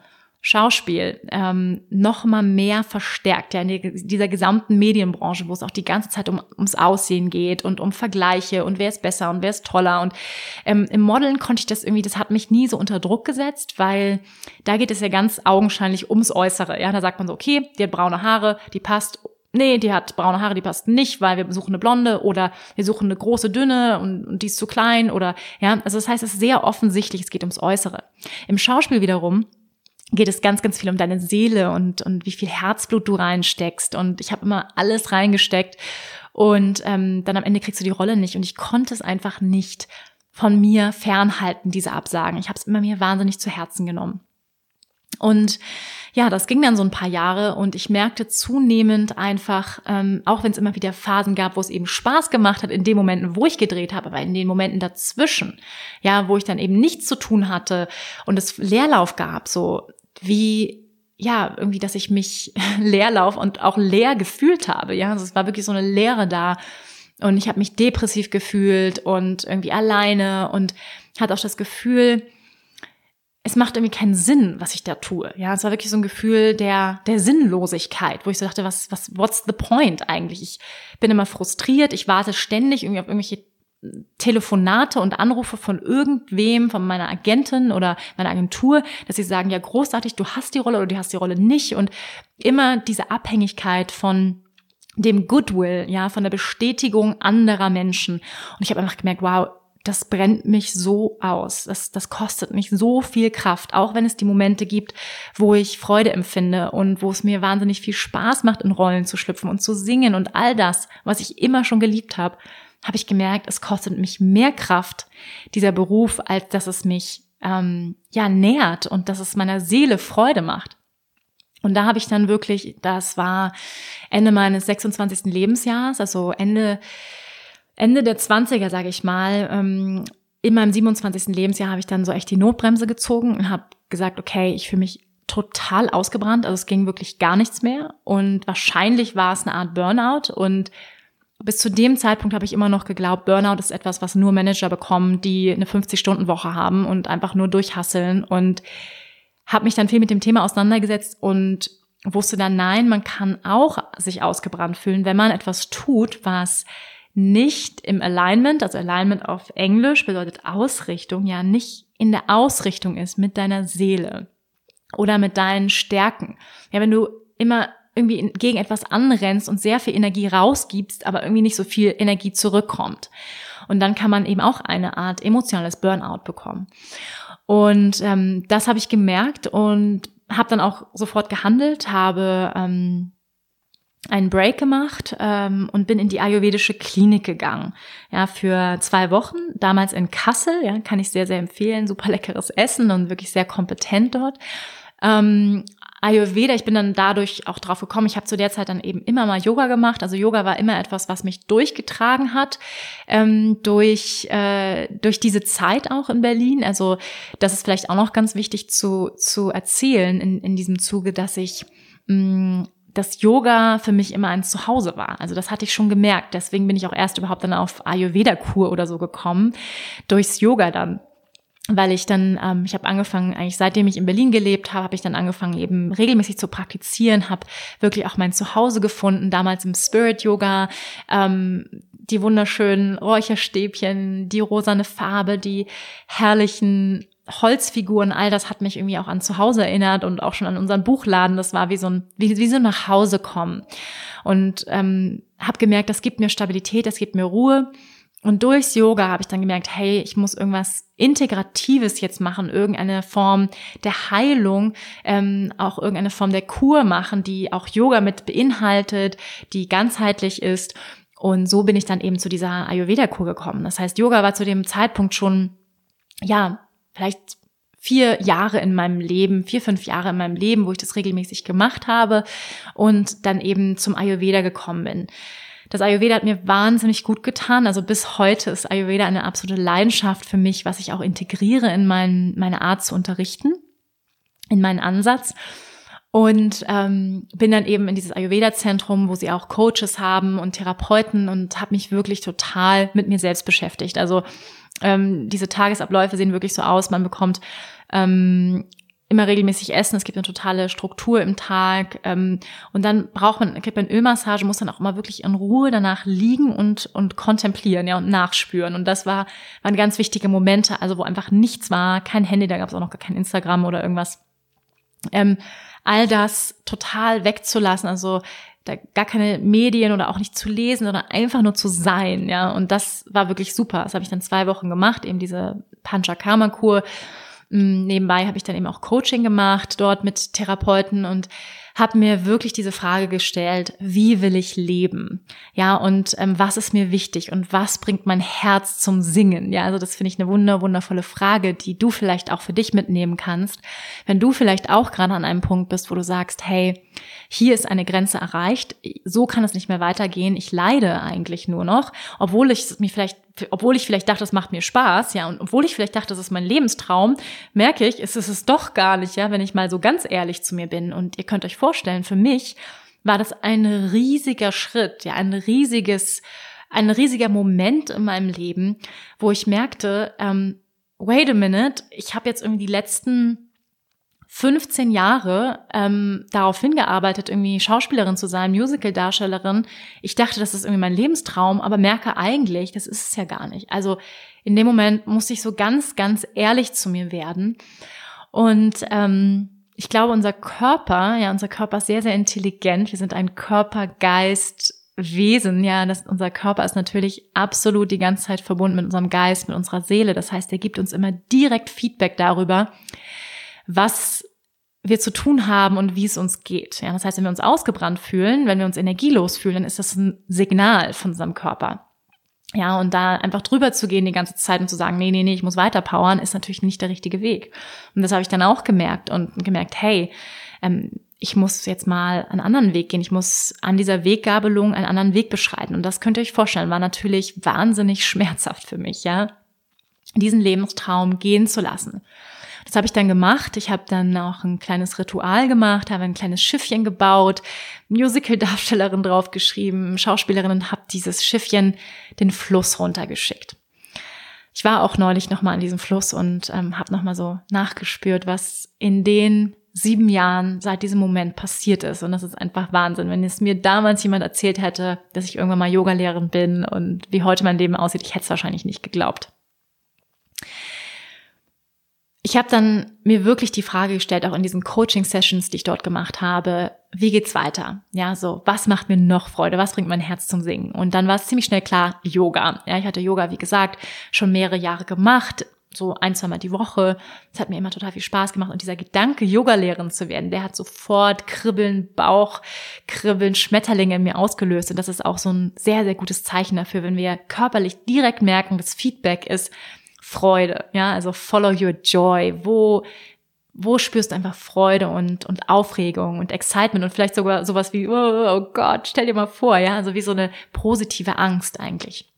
Schauspiel ähm, noch mal mehr verstärkt, ja, in dieser gesamten Medienbranche, wo es auch die ganze Zeit um, ums Aussehen geht und um Vergleiche und wer ist besser und wer ist toller. Und ähm, im Modeln konnte ich das irgendwie, das hat mich nie so unter Druck gesetzt, weil da geht es ja ganz augenscheinlich ums Äußere. Ja, da sagt man so, okay, die hat braune Haare, die passt nee, die hat braune Haare, die passt nicht, weil wir suchen eine blonde oder wir suchen eine große, dünne und, und die ist zu klein oder ja, also das heißt, es ist sehr offensichtlich, es geht ums Äußere. Im Schauspiel wiederum geht es ganz, ganz viel um deine Seele und, und wie viel Herzblut du reinsteckst. Und ich habe immer alles reingesteckt und ähm, dann am Ende kriegst du die Rolle nicht. Und ich konnte es einfach nicht von mir fernhalten, diese Absagen. Ich habe es immer mir wahnsinnig zu Herzen genommen. Und ja, das ging dann so ein paar Jahre und ich merkte zunehmend einfach, ähm, auch wenn es immer wieder Phasen gab, wo es eben Spaß gemacht hat, in den Momenten, wo ich gedreht habe, aber in den Momenten dazwischen, ja, wo ich dann eben nichts zu tun hatte und es Leerlauf gab, so wie ja, irgendwie, dass ich mich Leerlauf und auch leer gefühlt habe. Ja, also es war wirklich so eine Leere da. Und ich habe mich depressiv gefühlt und irgendwie alleine und hatte auch das Gefühl, es macht irgendwie keinen Sinn, was ich da tue. Ja, es war wirklich so ein Gefühl der, der Sinnlosigkeit, wo ich so dachte, was, was, what's the point eigentlich? Ich bin immer frustriert, ich warte ständig irgendwie auf irgendwelche Telefonate und Anrufe von irgendwem, von meiner Agentin oder meiner Agentur, dass sie sagen, ja, großartig, du hast die Rolle oder du hast die Rolle nicht und immer diese Abhängigkeit von dem Goodwill, ja, von der Bestätigung anderer Menschen. Und ich habe einfach gemerkt, wow, das brennt mich so aus. Das, das kostet mich so viel Kraft, auch wenn es die Momente gibt, wo ich Freude empfinde und wo es mir wahnsinnig viel Spaß macht, in Rollen zu schlüpfen und zu singen und all das, was ich immer schon geliebt habe, habe ich gemerkt, es kostet mich mehr Kraft, dieser Beruf, als dass es mich ähm, ja nährt und dass es meiner Seele Freude macht. Und da habe ich dann wirklich, das war Ende meines 26. Lebensjahres, also Ende Ende der 20er, sage ich mal, ähm, in meinem 27. Lebensjahr habe ich dann so echt die Notbremse gezogen und habe gesagt, okay, ich fühle mich total ausgebrannt, also es ging wirklich gar nichts mehr. Und wahrscheinlich war es eine Art Burnout. Und bis zu dem Zeitpunkt habe ich immer noch geglaubt, Burnout ist etwas, was nur Manager bekommen, die eine 50-Stunden-Woche haben und einfach nur durchhasseln. Und habe mich dann viel mit dem Thema auseinandergesetzt und wusste dann, nein, man kann auch sich ausgebrannt fühlen, wenn man etwas tut, was nicht im Alignment, also Alignment auf Englisch bedeutet Ausrichtung, ja nicht in der Ausrichtung ist mit deiner Seele oder mit deinen Stärken. Ja, wenn du immer irgendwie gegen etwas anrennst und sehr viel Energie rausgibst, aber irgendwie nicht so viel Energie zurückkommt. Und dann kann man eben auch eine Art emotionales Burnout bekommen. Und ähm, das habe ich gemerkt und habe dann auch sofort gehandelt, habe ähm, einen Break gemacht ähm, und bin in die ayurvedische Klinik gegangen. Ja, für zwei Wochen, damals in Kassel, ja, kann ich sehr, sehr empfehlen. Super leckeres Essen und wirklich sehr kompetent dort. Ähm, Ayurveda, ich bin dann dadurch auch drauf gekommen, ich habe zu der Zeit dann eben immer mal Yoga gemacht. Also Yoga war immer etwas, was mich durchgetragen hat, ähm, durch, äh, durch diese Zeit auch in Berlin. Also das ist vielleicht auch noch ganz wichtig zu, zu erzählen in, in diesem Zuge, dass ich mh, mm, dass Yoga für mich immer ein Zuhause war. Also das hatte ich schon gemerkt. Deswegen bin ich auch erst überhaupt dann auf Ayurveda-Kur oder so gekommen, durchs Yoga dann. Weil ich dann, ähm, ich habe angefangen, eigentlich seitdem ich in Berlin gelebt habe, habe ich dann angefangen, eben regelmäßig zu praktizieren, habe wirklich auch mein Zuhause gefunden, damals im Spirit Yoga, ähm, die wunderschönen Räucherstäbchen, die rosane Farbe, die herrlichen Holzfiguren, all das hat mich irgendwie auch an zu Hause erinnert und auch schon an unseren Buchladen. Das war wie so ein, wie, wie so nach Hause kommen. Und ähm, habe gemerkt, das gibt mir Stabilität, das gibt mir Ruhe. Und durchs Yoga habe ich dann gemerkt, hey, ich muss irgendwas Integratives jetzt machen, irgendeine Form der Heilung, ähm, auch irgendeine Form der Kur machen, die auch Yoga mit beinhaltet, die ganzheitlich ist. Und so bin ich dann eben zu dieser Ayurveda-Kur gekommen. Das heißt, Yoga war zu dem Zeitpunkt schon, ja, vielleicht vier Jahre in meinem Leben, vier, fünf Jahre in meinem Leben, wo ich das regelmäßig gemacht habe und dann eben zum Ayurveda gekommen bin. Das Ayurveda hat mir wahnsinnig gut getan. Also bis heute ist Ayurveda eine absolute Leidenschaft für mich, was ich auch integriere in mein, meine Art zu unterrichten, in meinen Ansatz. Und ähm, bin dann eben in dieses Ayurveda-Zentrum, wo sie auch Coaches haben und Therapeuten und habe mich wirklich total mit mir selbst beschäftigt. Also ähm, diese Tagesabläufe sehen wirklich so aus. Man bekommt ähm, immer regelmäßig essen, es gibt eine totale Struktur im Tag. Ähm, und dann braucht man, kriegt man Ölmassage, muss dann auch immer wirklich in Ruhe danach liegen und und kontemplieren, ja und nachspüren. Und das war waren ganz wichtige Momente, also wo einfach nichts war, kein Handy, da gab es auch noch gar kein Instagram oder irgendwas. Ähm, all das total wegzulassen, also da gar keine Medien oder auch nicht zu lesen, sondern einfach nur zu sein, ja. Und das war wirklich super. Das habe ich dann zwei Wochen gemacht, eben diese Panchakarma-Kur. Mm, nebenbei habe ich dann eben auch Coaching gemacht, dort mit Therapeuten und habe mir wirklich diese Frage gestellt, wie will ich leben? Ja, und ähm, was ist mir wichtig und was bringt mein Herz zum Singen? Ja, also das finde ich eine wunder, wundervolle Frage, die du vielleicht auch für dich mitnehmen kannst. Wenn du vielleicht auch gerade an einem Punkt bist, wo du sagst, hey, hier ist eine Grenze erreicht, so kann es nicht mehr weitergehen, ich leide eigentlich nur noch, obwohl ich mich vielleicht obwohl ich vielleicht dachte, das macht mir Spaß, ja, und obwohl ich vielleicht dachte, das ist mein Lebenstraum, merke ich, ist es doch gar nicht, ja, wenn ich mal so ganz ehrlich zu mir bin. Und ihr könnt euch vorstellen, für mich war das ein riesiger Schritt, ja, ein riesiges, ein riesiger Moment in meinem Leben, wo ich merkte, ähm, wait a minute, ich habe jetzt irgendwie die letzten 15 Jahre ähm, darauf hingearbeitet, irgendwie Schauspielerin zu sein, Musical-Darstellerin. Ich dachte, das ist irgendwie mein Lebenstraum, aber merke eigentlich, das ist es ja gar nicht. Also in dem Moment musste ich so ganz, ganz ehrlich zu mir werden. Und ähm, ich glaube, unser Körper, ja, unser Körper ist sehr, sehr intelligent. Wir sind ein Körper-Geist- Wesen, ja, das, unser Körper ist natürlich absolut die ganze Zeit verbunden mit unserem Geist, mit unserer Seele. Das heißt, er gibt uns immer direkt Feedback darüber, was wir zu tun haben und wie es uns geht. Ja, das heißt, wenn wir uns ausgebrannt fühlen, wenn wir uns energielos fühlen, dann ist das ein Signal von unserem Körper. Ja, und da einfach drüber zu gehen die ganze Zeit und zu sagen, nee, nee, nee, ich muss weiter powern, ist natürlich nicht der richtige Weg. Und das habe ich dann auch gemerkt und gemerkt, hey, ähm, ich muss jetzt mal einen anderen Weg gehen. Ich muss an dieser Weggabelung einen anderen Weg beschreiten. Und das könnt ihr euch vorstellen, war natürlich wahnsinnig schmerzhaft für mich, ja, diesen Lebenstraum gehen zu lassen. Das habe ich dann gemacht. Ich habe dann auch ein kleines Ritual gemacht, habe ein kleines Schiffchen gebaut, Musical-Darstellerin draufgeschrieben, Schauspielerin und habe dieses Schiffchen den Fluss runtergeschickt. Ich war auch neulich nochmal an diesem Fluss und ähm, habe nochmal so nachgespürt, was in den sieben Jahren seit diesem Moment passiert ist. Und das ist einfach Wahnsinn. Wenn es mir damals jemand erzählt hätte, dass ich irgendwann mal Yogalehrerin bin und wie heute mein Leben aussieht, ich hätte es wahrscheinlich nicht geglaubt ich habe dann mir wirklich die Frage gestellt, auch in diesen Coaching-Sessions, die ich dort gemacht habe, wie geht's weiter? Ja, so, was macht mir noch Freude? Was bringt mein Herz zum Singen? Und dann war es ziemlich schnell klar, Yoga. Ja, ich hatte Yoga, wie gesagt, schon mehrere Jahre gemacht, so ein, zwei Mal die Woche. Es hat mir immer total viel Spaß gemacht. Und dieser Gedanke, Yoga-Lehrerin zu werden, der hat sofort Kribbeln, Bauch, Kribbeln, Schmetterlinge in mir ausgelöst. Und das ist auch so ein sehr, sehr gutes Zeichen dafür, wenn wir körperlich direkt merken, das Feedback ist, Freude, ja, also follow your joy. Wo, wo spürst du einfach Freude und, und Aufregung und Excitement und vielleicht sogar sowas wie, oh, oh Gott, stell dir mal vor, ja, also wie so eine positive Angst eigentlich.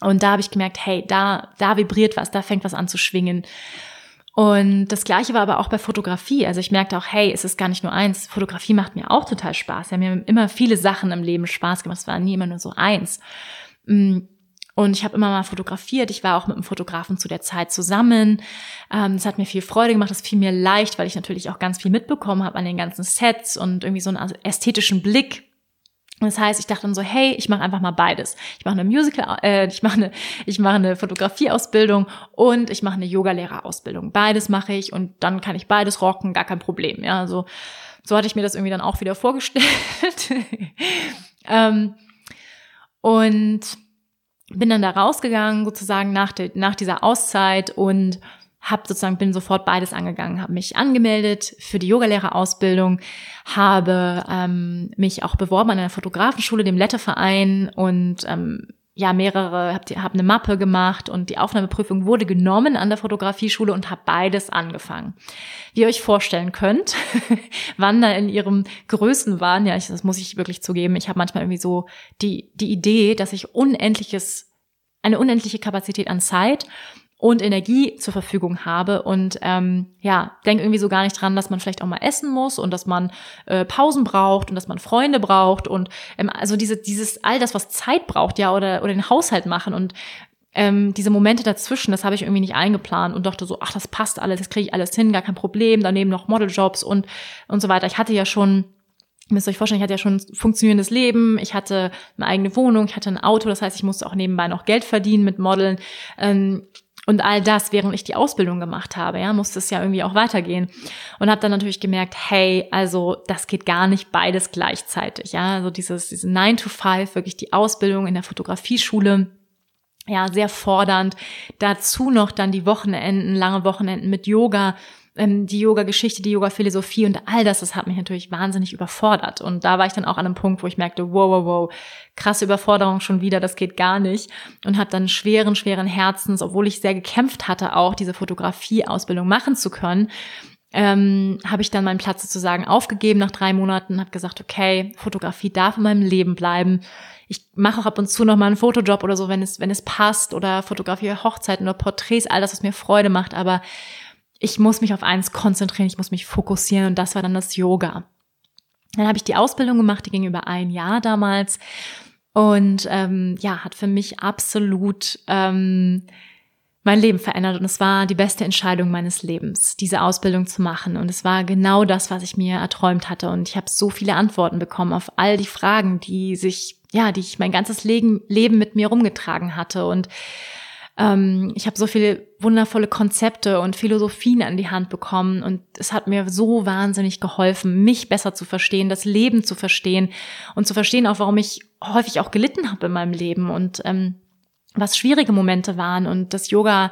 Und da habe ich gemerkt, hey, da, da vibriert was, da fängt was an zu schwingen. Und das Gleiche war aber auch bei Fotografie. Also ich merkte auch, hey, es ist gar nicht nur eins. Fotografie macht mir auch total Spaß. Ja, mir haben immer viele Sachen im Leben Spaß gemacht. Es war nie immer nur so eins. Mm, und ich habe immer mal fotografiert. Ich war auch mit einem Fotografen zu der Zeit zusammen. Ähm, das hat mir viel Freude gemacht. Das fiel mir leicht, weil ich natürlich auch ganz viel mitbekommen habe an den ganzen Sets und irgendwie so einen ästhetischen Blick Das heißt, ich dachte dann so, hey, ich mache einfach mal beides. Ich mache eine Musical, äh, ich mache eine, ich mache eine Fotografieausbildung und ich mache eine Yogalehrerausbildung. Beides mache ich und dann kann ich beides rocken, gar kein Problem. Ja, also so hatte ich mir das irgendwie dann auch wieder vorgestellt. ähm, und bin dann da rausgegangen, sozusagen nach, de, nach dieser Auszeit und habe sozusagen bin sofort beides angegangen, habe mich angemeldet für die Yogalehrerausbildung, habe ähm, mich auch beworben an einer Fotografenschule, dem Letteverein und ähm, ja mehrere, habe hab eine Mappe gemacht und die Aufnahmeprüfung wurde genommen an der Fotografieschule und habe beides angefangen. Wie ihr euch vorstellen könnt, wann da in ihrem Größen waren, ja, ich, das muss ich wirklich zugeben, ich habe manchmal irgendwie so die die Idee, dass ich unendliches eine unendliche Kapazität an Zeit und Energie zur Verfügung habe und ähm, ja, denke irgendwie so gar nicht dran, dass man vielleicht auch mal essen muss und dass man äh, Pausen braucht und dass man Freunde braucht und ähm, also diese dieses all das, was Zeit braucht, ja oder oder den Haushalt machen und ähm, diese Momente dazwischen, das habe ich irgendwie nicht eingeplant und dachte so, ach, das passt alles, das kriege ich alles hin, gar kein Problem. Daneben noch Modeljobs und und so weiter. Ich hatte ja schon müsst ihr euch vorstellen, ich hatte ja schon ein funktionierendes Leben, ich hatte eine eigene Wohnung, ich hatte ein Auto, das heißt, ich musste auch nebenbei noch Geld verdienen mit Modeln. Ähm, und all das, während ich die Ausbildung gemacht habe, ja, musste es ja irgendwie auch weitergehen. Und habe dann natürlich gemerkt, hey, also das geht gar nicht beides gleichzeitig. Ja, also dieses, diese 9 to 5, wirklich die Ausbildung in der Fotografieschule, ja, sehr fordernd. Dazu noch dann die Wochenenden, lange Wochenenden mit Yoga, ähm, die Yoga-Geschichte, die Yoga-Philosophie und all das, das hat mich natürlich wahnsinnig überfordert. Und da war ich dann auch an einem Punkt, wo ich merkte, wow, wow, wow, krasse Überforderung schon wieder, das geht gar nicht. Und habe dann schweren, schweren Herzens, obwohl ich sehr gekämpft hatte, auch diese Fotografie-Ausbildung machen zu können, ähm, habe ich dann meinen Platz sozusagen aufgegeben nach drei Monaten, habe gesagt, okay, Fotografie darf in meinem Leben bleiben. Ich mache auch ab und zu noch mal einen Fotojob oder so, wenn es wenn es passt oder fotografiere Hochzeiten oder Porträts, all das, was mir Freude macht. Aber ich muss mich auf eins konzentrieren, ich muss mich fokussieren und das war dann das Yoga. Dann habe ich die Ausbildung gemacht, die ging über ein Jahr damals und ähm, ja, hat für mich absolut ähm, mein Leben verändert und es war die beste Entscheidung meines Lebens, diese Ausbildung zu machen und es war genau das, was ich mir erträumt hatte und ich habe so viele Antworten bekommen auf all die Fragen, die sich ja, die ich mein ganzes Leben, Leben mit mir rumgetragen hatte und ähm, ich habe so viele wundervolle Konzepte und Philosophien an die Hand bekommen und es hat mir so wahnsinnig geholfen, mich besser zu verstehen, das Leben zu verstehen und zu verstehen auch, warum ich häufig auch gelitten habe in meinem Leben und ähm, was schwierige Momente waren und das Yoga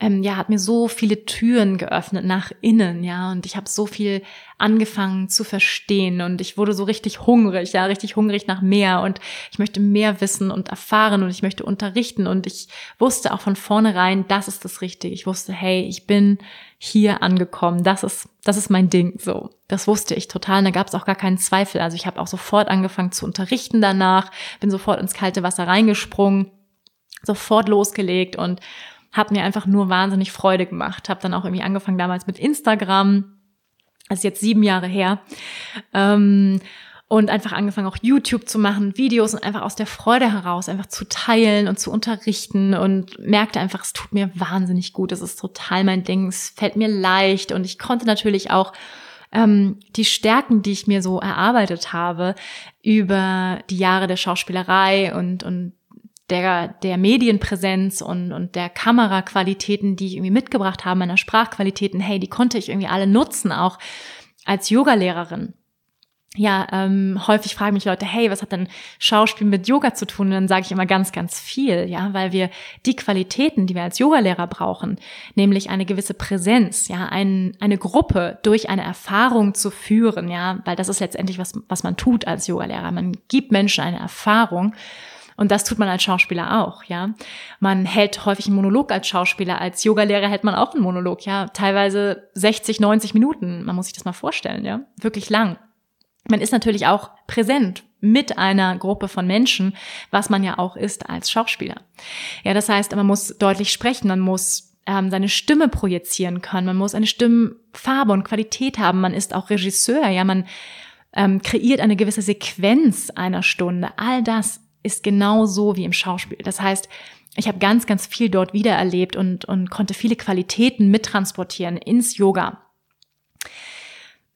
ähm, ja, hat mir so viele Türen geöffnet nach innen, ja, und ich habe so viel angefangen zu verstehen und ich wurde so richtig hungrig, ja, richtig hungrig nach mehr und ich möchte mehr wissen und erfahren und ich möchte unterrichten und ich wusste auch von vornherein, das ist das Richtige. Ich wusste, hey, ich bin hier angekommen, das ist, das ist mein Ding, so. Das wusste ich total, und da gab es auch gar keinen Zweifel. Also ich habe auch sofort angefangen zu unterrichten danach, bin sofort ins kalte Wasser reingesprungen, sofort losgelegt und hat mir einfach nur wahnsinnig Freude gemacht. Habe dann auch irgendwie angefangen damals mit Instagram, das ist jetzt sieben Jahre her. Ähm, und einfach angefangen auch YouTube zu machen, Videos und einfach aus der Freude heraus einfach zu teilen und zu unterrichten und merkte einfach, es tut mir wahnsinnig gut, es ist total mein Ding, es fällt mir leicht und ich konnte natürlich auch ähm, die Stärken, die ich mir so erarbeitet habe über die Jahre der Schauspielerei und, und der, der Medienpräsenz und, und der Kameraqualitäten, die ich irgendwie mitgebracht habe, meiner Sprachqualitäten, hey, die konnte ich irgendwie alle nutzen, auch als Yogalehrerin. Ja, ähm, häufig fragen mich Leute, hey, was hat denn Schauspiel mit Yoga zu tun? Und dann sage ich immer ganz, ganz viel, ja, weil wir die Qualitäten, die wir als Yogalehrer brauchen, nämlich eine gewisse Präsenz, ja, ein, eine Gruppe durch eine Erfahrung zu führen, ja, weil das ist letztendlich was, was man tut als Yogalehrer. Man gibt Menschen eine Erfahrung und das tut man als Schauspieler auch, ja. Man hält häufig einen Monolog als Schauspieler, als Yogalehrer hält man auch einen Monolog, ja. Teilweise 60, 90 Minuten. Man muss sich das mal vorstellen, ja. Wirklich lang. Man ist natürlich auch präsent mit einer Gruppe von Menschen, was man ja auch ist als Schauspieler. Ja, das heißt, man muss deutlich sprechen, man muss ähm, seine Stimme projizieren können, man muss eine Stimmfarbe und Qualität haben, man ist auch Regisseur, ja, man ähm, kreiert eine gewisse Sequenz einer Stunde. All das ist genau so wie im Schauspiel. Das heißt, ich habe ganz, ganz viel dort wiedererlebt und, und konnte viele Qualitäten mittransportieren ins Yoga.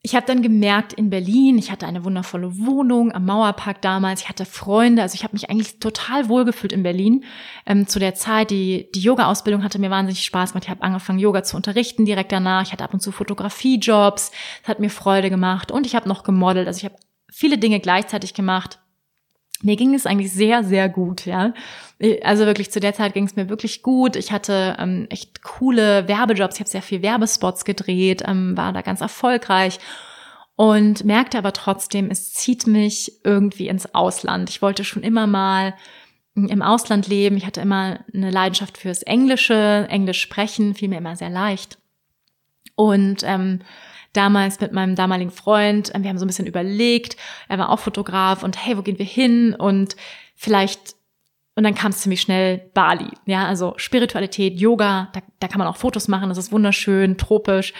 ich habe dann gemerkt in Berlin, ich hatte eine wundervolle Wohnung am Mauerpark damals, ich hatte Freunde, also ich habe mich eigentlich total wohlgefühlt in Berlin. Ähm, zu der Zeit, die, die Yoga-Ausbildung hatte mir wahnsinnig Spaß gemacht. Ich habe angefangen, Yoga zu unterrichten direkt danach. Ich hatte ab und zu Fotografiejobs, das hat mir Freude gemacht und ich habe noch gemodelt. Also ich habe viele Dinge gleichzeitig gemacht. Mir ging es eigentlich sehr, sehr gut, ja. Also wirklich zu der Zeit ging es mir wirklich gut. Ich hatte ähm, echt coole Werbejobs. Ich habe sehr viel Werbespots gedreht, ähm, war da ganz erfolgreich und merkte aber trotzdem, es zieht mich irgendwie ins Ausland. Ich wollte schon immer mal im Ausland leben. Ich hatte immer eine Leidenschaft fürs Englische, Englisch sprechen, fiel mir immer sehr leicht. Und ähm, damals mit meinem damaligen Freund, äh, wir haben so ein bisschen überlegt, er war auch Fotograf und hey, wo gehen wir hin? Und vielleicht, und dann kam es ziemlich schnell Bali. Ja, also Spiritualität, Yoga, da, da kann man auch Fotos machen, das ist wunderschön, tropisch.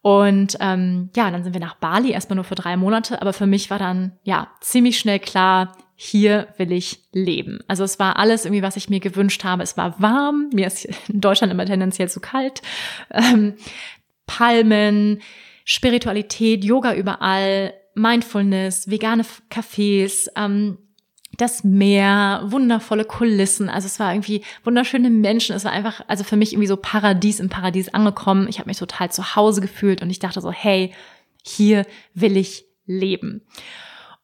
Und ähm, ja, dann sind wir nach Bali, erstmal nur für drei Monate, aber für mich war dann ja ziemlich schnell klar, hier will ich leben. Also es war alles irgendwie, was ich mir gewünscht habe. Es war warm, mir ist in Deutschland immer tendenziell zu kalt. Ähm, Palmen, Spiritualität, Yoga überall, Mindfulness, vegane Cafés, ähm, das Meer, wundervolle Kulissen. Also es war irgendwie wunderschöne Menschen. Es war einfach, also für mich irgendwie so Paradies im Paradies angekommen. Ich habe mich total zu Hause gefühlt und ich dachte so, hey, hier will ich leben.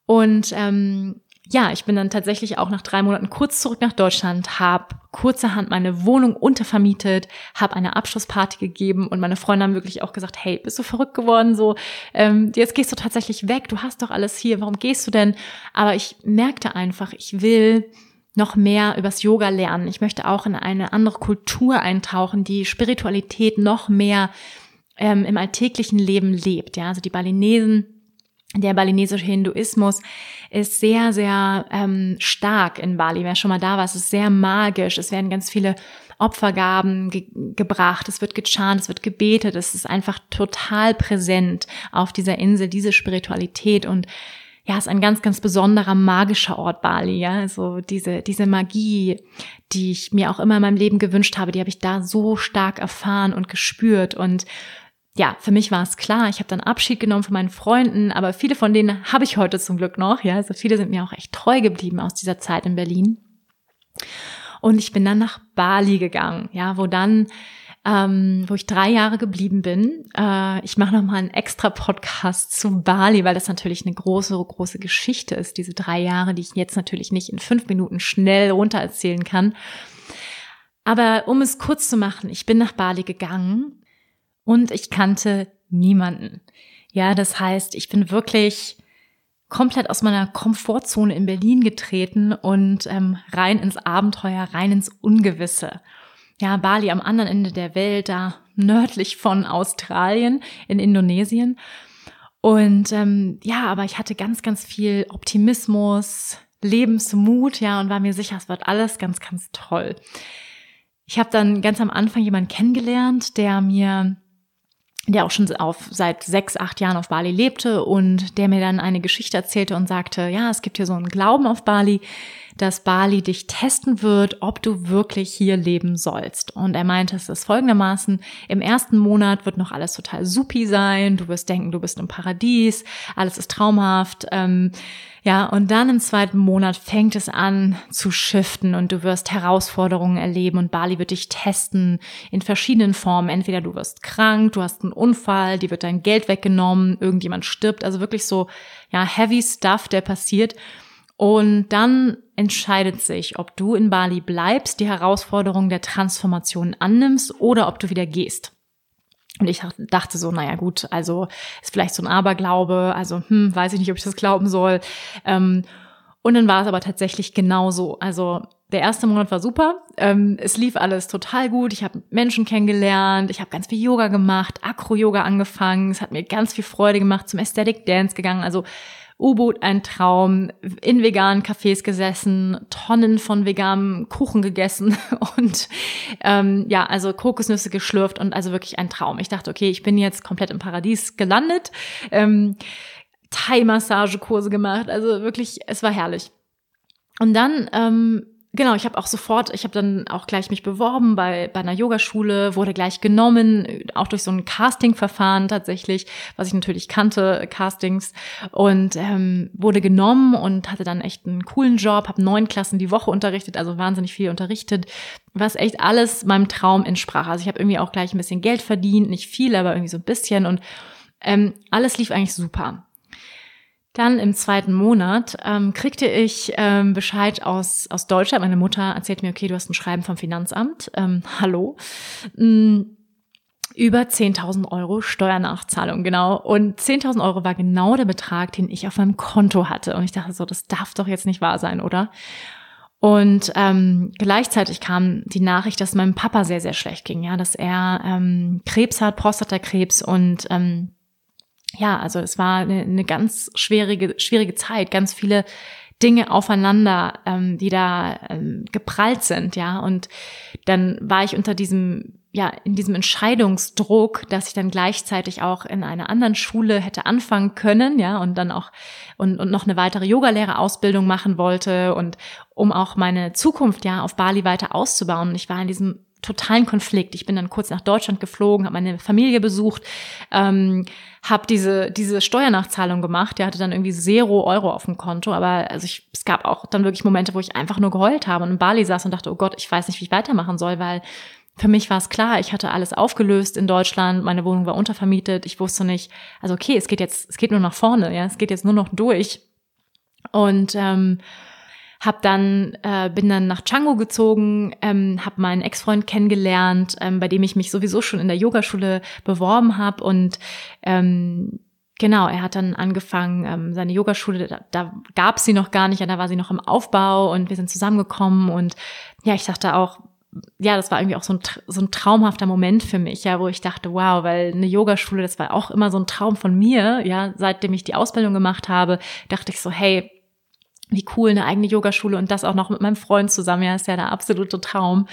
Und ähm, ja, ich bin dann tatsächlich auch nach drei Monaten kurz zurück nach Deutschland, habe kurzerhand meine Wohnung untervermietet, habe eine Abschlussparty gegeben und meine Freunde haben wirklich auch gesagt, hey, bist du verrückt geworden? So, ähm, jetzt gehst du tatsächlich weg, du hast doch alles hier, warum gehst du denn? Aber ich merkte einfach, ich will noch mehr übers Yoga lernen. Ich möchte auch in eine andere Kultur eintauchen, die Spiritualität noch mehr ähm, im alltäglichen Leben lebt. Ja, also die Balinesen der balinesische Hinduismus ist sehr, sehr ähm, stark in Bali. Wer schon mal da war, es ist sehr magisch. Es werden ganz viele Opfergaben ge gebracht, es wird gechantet, es wird gebetet. Es ist einfach total präsent auf dieser Insel, diese Spiritualität und ja, ist ein ganz, ganz besonderer magischer Ort Bali, ja. Also diese, diese Magie, die ich mir auch immer in meinem Leben gewünscht habe, die habe ich da so stark erfahren und gespürt und ja, für mich war es klar, ich habe dann Abschied genommen von meinen Freunden, aber viele von denen habe ich heute zum Glück noch. Ja, also viele sind mir auch echt treu geblieben aus dieser Zeit in Berlin. Und ich bin dann nach Bali gegangen, ja, wo dann, ähm, wo ich drei Jahre geblieben bin. Äh, ich mache noch mal einen extra Podcast zu Bali, weil das natürlich eine große, große Geschichte ist. Diese drei Jahre, die ich jetzt natürlich nicht in fünf Minuten schnell runter erzählen kann. Aber um es kurz zu machen, ich bin nach Bali gegangen und ich kannte niemanden. Ja, das heißt, ich bin wirklich komplett aus meiner Komfortzone in Berlin getreten und ähm, rein ins Abenteuer, rein ins Ungewisse. Ja, Bali am anderen Ende der Welt, da nördlich von Australien in Indonesien. Und ähm, ja, aber ich hatte ganz, ganz viel Optimismus, Lebensmut, ja, und war mir sicher, es wird alles ganz, ganz toll. Ich habe dann ganz am Anfang jemanden kennengelernt, der mir der auch schon auf, seit sechs, acht Jahren auf Bali lebte und der mir dann eine Geschichte erzählte und sagte, ja, es gibt hier so einen Glauben auf Bali, dass Bali dich testen wird, ob du wirklich hier leben sollst. Und er meinte, es ist folgendermaßen, im ersten Monat wird noch alles total supi sein, du wirst denken, du bist im Paradies, alles ist traumhaft, ähm, ja, und dann im zweiten Monat fängt es an zu shiften und du wirst Herausforderungen erleben und Bali wird dich testen in verschiedenen Formen. Entweder du wirst krank, du hast einen Unfall, dir wird dein Geld weggenommen, irgendjemand stirbt, also wirklich so, ja, heavy stuff, der passiert. Und dann entscheidet sich, ob du in Bali bleibst, die Herausforderung der Transformation annimmst oder ob du wieder gehst. Und ich dachte so, naja gut, also ist vielleicht so ein Aberglaube, also hm, weiß ich nicht, ob ich das glauben soll. Ähm, und dann war es aber tatsächlich genauso. Also der erste Monat war super. Ähm, es lief alles total gut. Ich habe Menschen kennengelernt. Ich habe ganz viel Yoga gemacht, Acro-Yoga angefangen. Es hat mir ganz viel Freude gemacht, zum Aesthetic Dance gegangen. Also U-Boot ein Traum, in veganen Cafés gesessen, Tonnen von veganem Kuchen gegessen und ähm, ja, also Kokosnüsse geschlürft und also wirklich ein Traum. Ich dachte, okay, ich bin jetzt komplett im Paradies gelandet, ähm, Thai-Massagekurse gemacht, also wirklich, es war herrlich. Und dann ähm, genau, ich habe auch sofort, ich habe dann auch gleich mich beworben bei, bei einer Yogaschule, wurde gleich genommen, auch durch so ein Casting-Verfahren tatsächlich, was ich natürlich kannte, Castings, und ähm, wurde genommen und hatte dann echt einen coolen Job, habe neun Klassen die Woche unterrichtet, also wahnsinnig viel unterrichtet, was echt alles meinem Traum entsprach. Also ich habe irgendwie auch gleich ein bisschen Geld verdient, nicht viel, aber irgendwie so ein bisschen und ähm, alles lief eigentlich super. Dann im zweiten Monat ähm, kriegte ich ähm, Bescheid aus, aus Deutschland. Meine Mutter erzählt mir, okay, du hast ein Schreiben vom Finanzamt. Ähm, hallo. Mhm über 10.000 Euro Steuernachzahlung, genau. Und 10.000 Euro war genau der Betrag, den ich auf meinem Konto hatte. Und ich dachte so, das darf doch jetzt nicht wahr sein, oder? Und ähm, gleichzeitig kam die Nachricht, dass meinem Papa sehr, sehr schlecht ging, ja, dass er ähm, Krebs hat, Prostatakrebs und ähm, ja, also es war eine, eine ganz schwierige, schwierige Zeit, ganz viele Dinge aufeinander, ähm, die da ähm, geprallt sind, ja. Und dann war ich unter diesem, ja, in diesem Entscheidungsdruck, dass ich dann gleichzeitig auch in einer anderen Schule hätte anfangen können, ja, und dann auch und, und noch eine weitere Yogalehrerausbildung machen wollte und um auch meine Zukunft ja auf Bali weiter auszubauen. Und ich war in diesem totalen Konflikt. Ich bin dann kurz nach Deutschland geflogen, habe meine Familie besucht, ähm, habe diese diese Steuernachzahlung gemacht. Der hatte dann irgendwie zero Euro auf dem Konto, aber also ich, es gab auch dann wirklich Momente, wo ich einfach nur geheult habe und in Bali saß und dachte, oh Gott, ich weiß nicht, wie ich weitermachen soll, weil für mich war es klar, ich hatte alles aufgelöst in Deutschland, meine Wohnung war untervermietet, ich wusste nicht, also okay, es geht jetzt, es geht nur nach vorne, ja, es geht jetzt nur noch durch. Und ähm, hab dann äh, bin dann nach Chango gezogen, ähm, habe meinen Ex-Freund kennengelernt, ähm, bei dem ich mich sowieso schon in der Yogaschule beworben habe und ähm, Genau, er hat dann angefangen, ähm, seine Yogaschule, da, da gab sie noch gar nicht, da war sie noch im Aufbau und wir sind zusammengekommen und ja, ich dachte auch, ja, das war irgendwie auch so ein, so ein traumhafter Moment für mich, ja, wo ich dachte, wow, weil eine Yogaschule, das war auch immer so ein Traum von mir, ja, seitdem ich die Ausbildung gemacht habe, dachte ich so, hey, wie cool, eine eigene Yogaschule und das auch noch mit meinem Freund zusammen. Ja, ist ja der absolute Traum.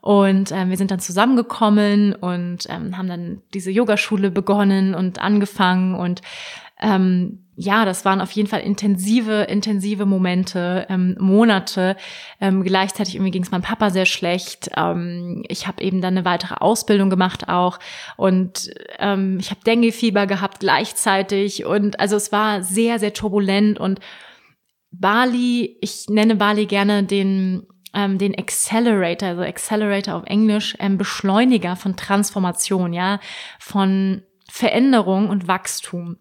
Und ähm, wir sind dann zusammengekommen und ähm, haben dann diese Yogaschule begonnen und angefangen und ähm, ja, das waren auf jeden Fall intensive, intensive Momente, ähm, Monate. Ähm, gleichzeitig irgendwie ging es meinem Papa sehr schlecht. Ähm, ich habe eben dann eine weitere Ausbildung gemacht auch und ähm, ich habe Dengue-Fieber gehabt gleichzeitig und also es war sehr, sehr turbulent und Bali, ich nenne Bali gerne den ähm, den Accelerator, also Accelerator auf Englisch, ähm, Beschleuniger von Transformation, ja, von Veränderung und Wachstum.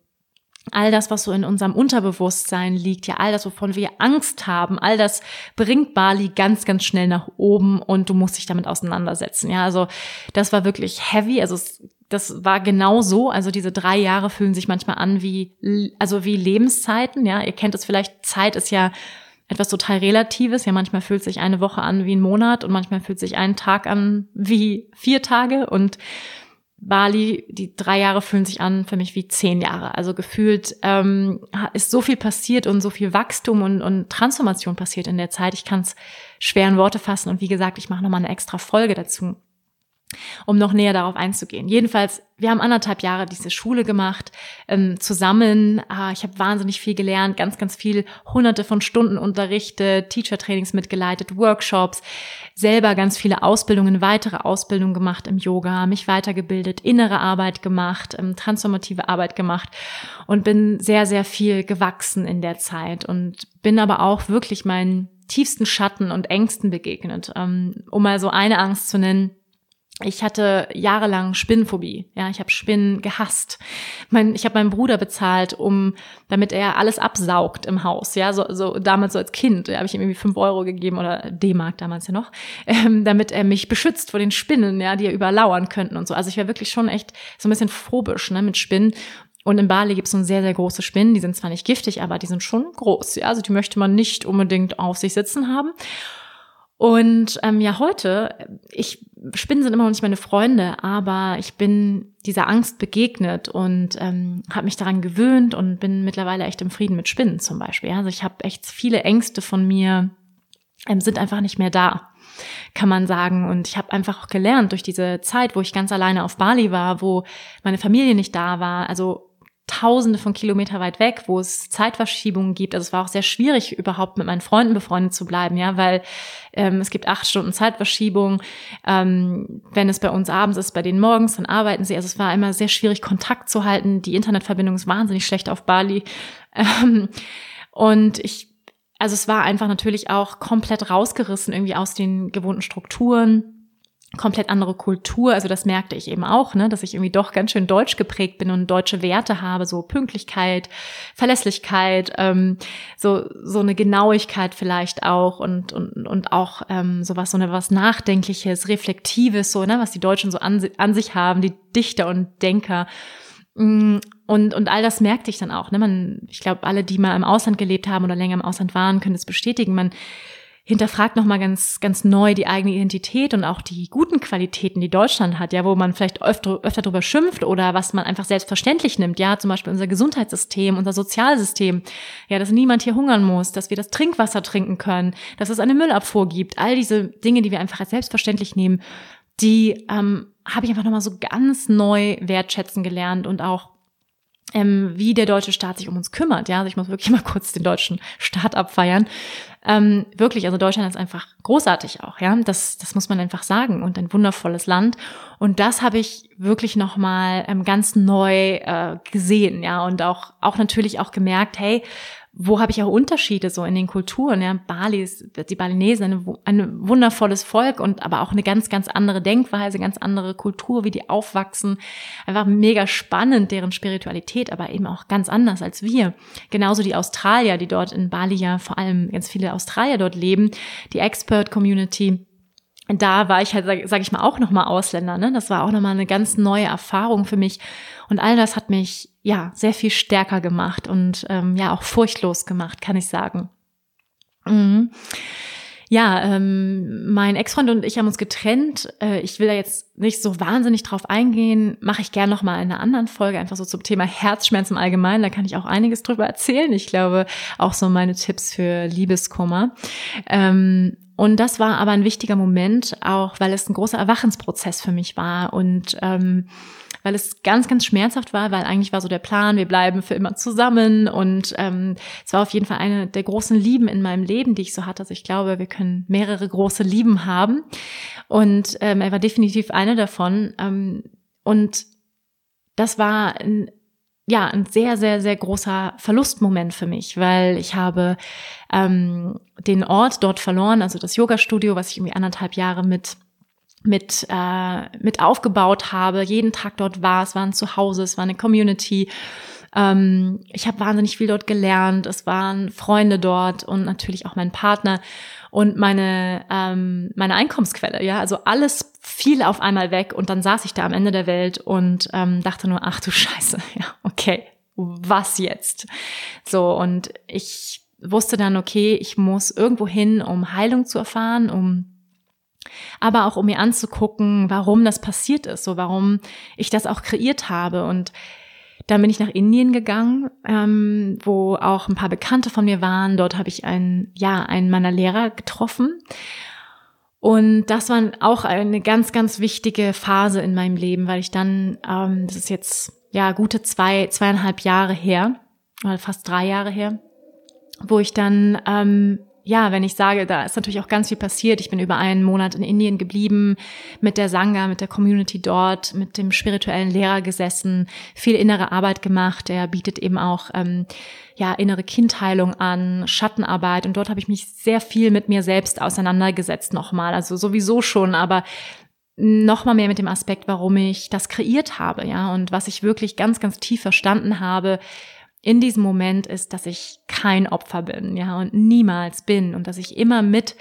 All das, was so in unserem Unterbewusstsein liegt, ja, all das, wovon wir Angst haben, all das bringt Bali ganz, ganz schnell nach oben und du musst dich damit auseinandersetzen. Ja, also das war wirklich heavy. Also es das war genau so. Also diese drei Jahre fühlen sich manchmal an wie, also wie Lebenszeiten. Ja, ihr kennt es vielleicht. Zeit ist ja etwas total Relatives. Ja, manchmal fühlt sich eine Woche an wie ein Monat und manchmal fühlt sich ein Tag an wie vier Tage und Bali, die drei Jahre fühlen sich an für mich wie zehn Jahre. Also gefühlt ähm, ist so viel passiert und so viel Wachstum und, und Transformation passiert in der Zeit. Ich kann es schwer in Worte fassen. Und wie gesagt, ich mache nochmal eine extra Folge dazu um noch näher darauf einzugehen. Jedenfalls, wir haben anderthalb Jahre diese Schule gemacht, ähm, zusammen. Ah, ich habe wahnsinnig viel gelernt, ganz, ganz viel, hunderte von Stunden unterrichtet, Teacher-Trainings mitgeleitet, Workshops, selber ganz viele Ausbildungen, weitere Ausbildungen gemacht im Yoga, mich weitergebildet, innere Arbeit gemacht, ähm, transformative Arbeit gemacht und bin sehr, sehr viel gewachsen in der Zeit und bin aber auch wirklich meinen tiefsten Schatten und Ängsten begegnet. Ähm, um mal so eine Angst zu nennen, ich hatte jahrelang Spinnenphobie. Ja, ich habe Spinnen gehasst. Mein, ich habe meinen Bruder bezahlt, um, damit er alles absaugt im Haus. Ja, so, so damals so als Kind, da habe ich ihm irgendwie fünf Euro gegeben oder D-Mark damals ja noch, ähm, damit er mich beschützt vor den Spinnen, ja, die ja überlauern könnten und so. Also ich war wirklich schon echt so ein bisschen phobisch ne, mit Spinnen. Und in Bali gibt es so sehr, sehr große Spinnen. Die sind zwar nicht giftig, aber die sind schon groß. Ja, also die möchte man nicht unbedingt auf sich sitzen haben. Und ähm, ja, heute, ich Spinnen sind immer noch nicht meine Freunde, aber ich bin dieser Angst begegnet und ähm, habe mich daran gewöhnt und bin mittlerweile echt im Frieden mit Spinnen zum Beispiel. Also ich habe echt viele Ängste von mir ähm, sind einfach nicht mehr da, kann man sagen. Und ich habe einfach auch gelernt durch diese Zeit, wo ich ganz alleine auf Bali war, wo meine Familie nicht da war. Also tausende von Kilometer weit weg, wo es Zeitverschiebungen gibt. Also es war auch sehr schwierig, überhaupt mit meinen Freunden befreundet zu bleiben, ja, weil ähm, es gibt acht Stunden Zeitverschiebung. Ähm, wenn es bei uns abends ist, bei denen morgens, dann arbeiten sie. Also es war immer sehr schwierig, Kontakt zu halten. Die Internetverbindung ist wahnsinnig schlecht auf Bali. Ähm, und ich, also es war einfach natürlich auch komplett rausgerissen irgendwie aus den gewohnten Strukturen komplett andere Kultur. Also das merkte ich eben auch, ne, dass ich irgendwie doch ganz schön deutsch geprägt bin und deutsche Werte habe, so Pünktlichkeit, Verlässlichkeit, ähm, so so eine Genauigkeit vielleicht auch und und und auch ähm, sowas so eine was Nachdenkliches, Reflektives, so ne, was die Deutschen so an, an sich haben, die Dichter und Denker. Mm, und, und all das merkte ich dann auch. Ne? Man, ich glaube, alle, die mal im Ausland gelebt haben oder länger im Ausland waren, können das bestätigen. Man hinterfragt nochmal ganz, ganz neu die eigene Identität und auch die guten Qualitäten, die Deutschland hat, ja, wo man vielleicht öfter, öfter drüber schimpft oder was man einfach selbstverständlich nimmt, ja, zum Beispiel unser Gesundheitssystem, unser Sozialsystem, ja, dass niemand hier hungern muss, dass wir das Trinkwasser trinken können, dass es eine Müllabfuhr gibt, all diese Dinge, die wir einfach als selbstverständlich nehmen, die ähm, habe ich einfach nochmal so ganz neu wertschätzen gelernt und auch ähm, wie der deutsche Staat sich um uns kümmert. Ja, also ich muss wirklich mal kurz den deutschen Staat abfeiern. Ähm, wirklich, also Deutschland ist einfach großartig auch, ja. Das, das muss man einfach sagen und ein wundervolles Land. Und das habe ich wirklich nochmal ähm, ganz neu äh, gesehen, ja, und auch, auch natürlich auch gemerkt, hey, wo habe ich auch Unterschiede so in den Kulturen? Ja, Bali ist, die Balinesen, ein, ein wundervolles Volk und aber auch eine ganz, ganz andere Denkweise, ganz andere Kultur, wie die aufwachsen. Einfach mega spannend, deren Spiritualität, aber eben auch ganz anders als wir. Genauso die Australier, die dort in Bali ja vor allem ganz viele Australier dort leben, die Expert Community da war ich halt, sage sag ich mal, auch nochmal Ausländer. Ne? Das war auch nochmal eine ganz neue Erfahrung für mich. Und all das hat mich ja sehr viel stärker gemacht und ähm, ja auch furchtlos gemacht, kann ich sagen. Mhm. Ja, ähm, mein Ex-Freund und ich haben uns getrennt. Äh, ich will da jetzt nicht so wahnsinnig drauf eingehen. Mache ich gern noch mal in einer anderen Folge, einfach so zum Thema Herzschmerzen im Allgemeinen. Da kann ich auch einiges drüber erzählen. Ich glaube, auch so meine Tipps für Liebeskummer. Ähm, und das war aber ein wichtiger Moment, auch weil es ein großer Erwachensprozess für mich war und ähm, weil es ganz, ganz schmerzhaft war, weil eigentlich war so der Plan, wir bleiben für immer zusammen und ähm, es war auf jeden Fall eine der großen Lieben in meinem Leben, die ich so hatte. Also ich glaube, wir können mehrere große Lieben haben und ähm, er war definitiv eine davon ähm, und das war ein ja, ein sehr, sehr, sehr großer Verlustmoment für mich, weil ich habe ähm, den Ort dort verloren, also das Yoga-Studio, was ich irgendwie anderthalb Jahre mit mit äh, mit aufgebaut habe, jeden Tag dort war, es war ein Zuhause, es war eine Community. Ähm, ich habe wahnsinnig viel dort gelernt, es waren Freunde dort und natürlich auch mein Partner und meine ähm, meine Einkommensquelle. Ja, also alles fiel auf einmal weg und dann saß ich da am Ende der Welt und ähm, dachte nur, ach du Scheiße, ja, okay, was jetzt? So und ich wusste dann, okay, ich muss irgendwo hin, um Heilung zu erfahren, um aber auch um mir anzugucken, warum das passiert ist, so warum ich das auch kreiert habe. Und dann bin ich nach Indien gegangen, ähm, wo auch ein paar Bekannte von mir waren. Dort habe ich einen, ja, einen meiner Lehrer getroffen. Und das war auch eine ganz, ganz wichtige Phase in meinem Leben, weil ich dann, ähm, das ist jetzt ja gute zwei, zweieinhalb Jahre her, oder fast drei Jahre her, wo ich dann ähm, ja, wenn ich sage, da ist natürlich auch ganz viel passiert. Ich bin über einen Monat in Indien geblieben, mit der Sangha, mit der Community dort, mit dem spirituellen Lehrer gesessen, viel innere Arbeit gemacht. Er bietet eben auch ähm, ja innere Kindheilung an, Schattenarbeit und dort habe ich mich sehr viel mit mir selbst auseinandergesetzt nochmal. Also sowieso schon, aber nochmal mehr mit dem Aspekt, warum ich das kreiert habe, ja, und was ich wirklich ganz, ganz tief verstanden habe, in diesem Moment ist, dass ich kein Opfer bin, ja, und niemals bin und dass ich immer mit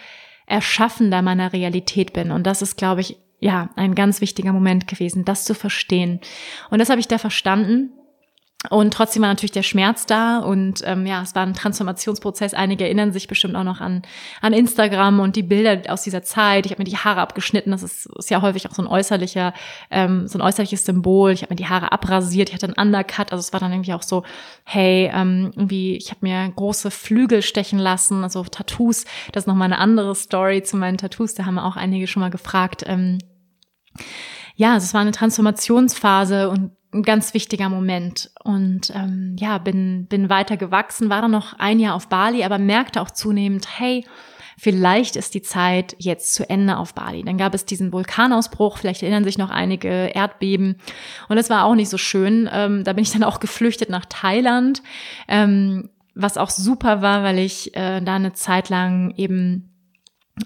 Erschaffender meiner Realität bin. Und das ist, glaube ich, ja, ein ganz wichtiger Moment gewesen, das zu verstehen. Und das habe ich da verstanden und trotzdem war natürlich der Schmerz da und ähm, ja, es war ein Transformationsprozess. Einige erinnern sich bestimmt auch noch an, an Instagram und die Bilder aus dieser Zeit. Ich habe mir die Haare abgeschnitten. Das ist, ist ja häufig auch so ein äußerlicher, ähm, so ein äußerliches Symbol. Ich habe mir die Haare abrasiert. Ich hatte einen Undercut. Also es war dann irgendwie auch so, hey, ähm, irgendwie, ich habe mir große Flügel stechen lassen, also Tattoos. Das ist nochmal eine andere Story zu meinen Tattoos. Da haben auch einige schon mal gefragt. Ähm, ja, also es war eine Transformationsphase und ein ganz wichtiger Moment und ähm, ja, bin, bin weiter gewachsen, war dann noch ein Jahr auf Bali, aber merkte auch zunehmend, hey, vielleicht ist die Zeit jetzt zu Ende auf Bali. Dann gab es diesen Vulkanausbruch, vielleicht erinnern sich noch einige Erdbeben. Und es war auch nicht so schön. Ähm, da bin ich dann auch geflüchtet nach Thailand, ähm, was auch super war, weil ich äh, da eine Zeit lang eben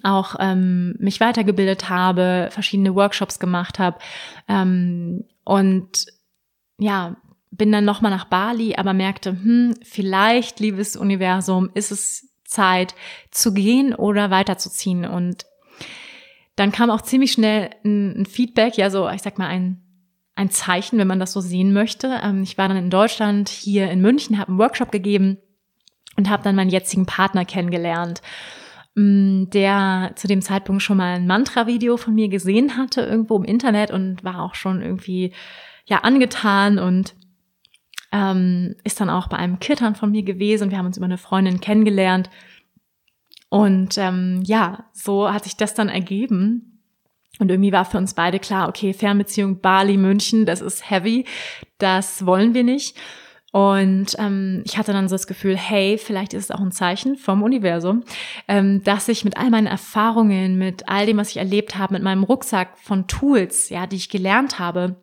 auch ähm, mich weitergebildet habe, verschiedene Workshops gemacht habe ähm, und ja, bin dann nochmal nach Bali, aber merkte, hm, vielleicht, liebes Universum, ist es Zeit zu gehen oder weiterzuziehen. Und dann kam auch ziemlich schnell ein, ein Feedback, ja, so, ich sag mal, ein, ein Zeichen, wenn man das so sehen möchte. Ähm, ich war dann in Deutschland, hier in München, habe einen Workshop gegeben und habe dann meinen jetzigen Partner kennengelernt, mm, der zu dem Zeitpunkt schon mal ein Mantra-Video von mir gesehen hatte, irgendwo im Internet und war auch schon irgendwie ja angetan und ähm, ist dann auch bei einem Kittern von mir gewesen. Wir haben uns über eine Freundin kennengelernt. Und ähm, ja, so hat sich das dann ergeben. Und irgendwie war für uns beide klar, okay, Fernbeziehung Bali, München, das ist heavy, das wollen wir nicht. Und ähm, ich hatte dann so das Gefühl, hey, vielleicht ist es auch ein Zeichen vom Universum, ähm, dass ich mit all meinen Erfahrungen, mit all dem, was ich erlebt habe, mit meinem Rucksack von Tools, ja, die ich gelernt habe,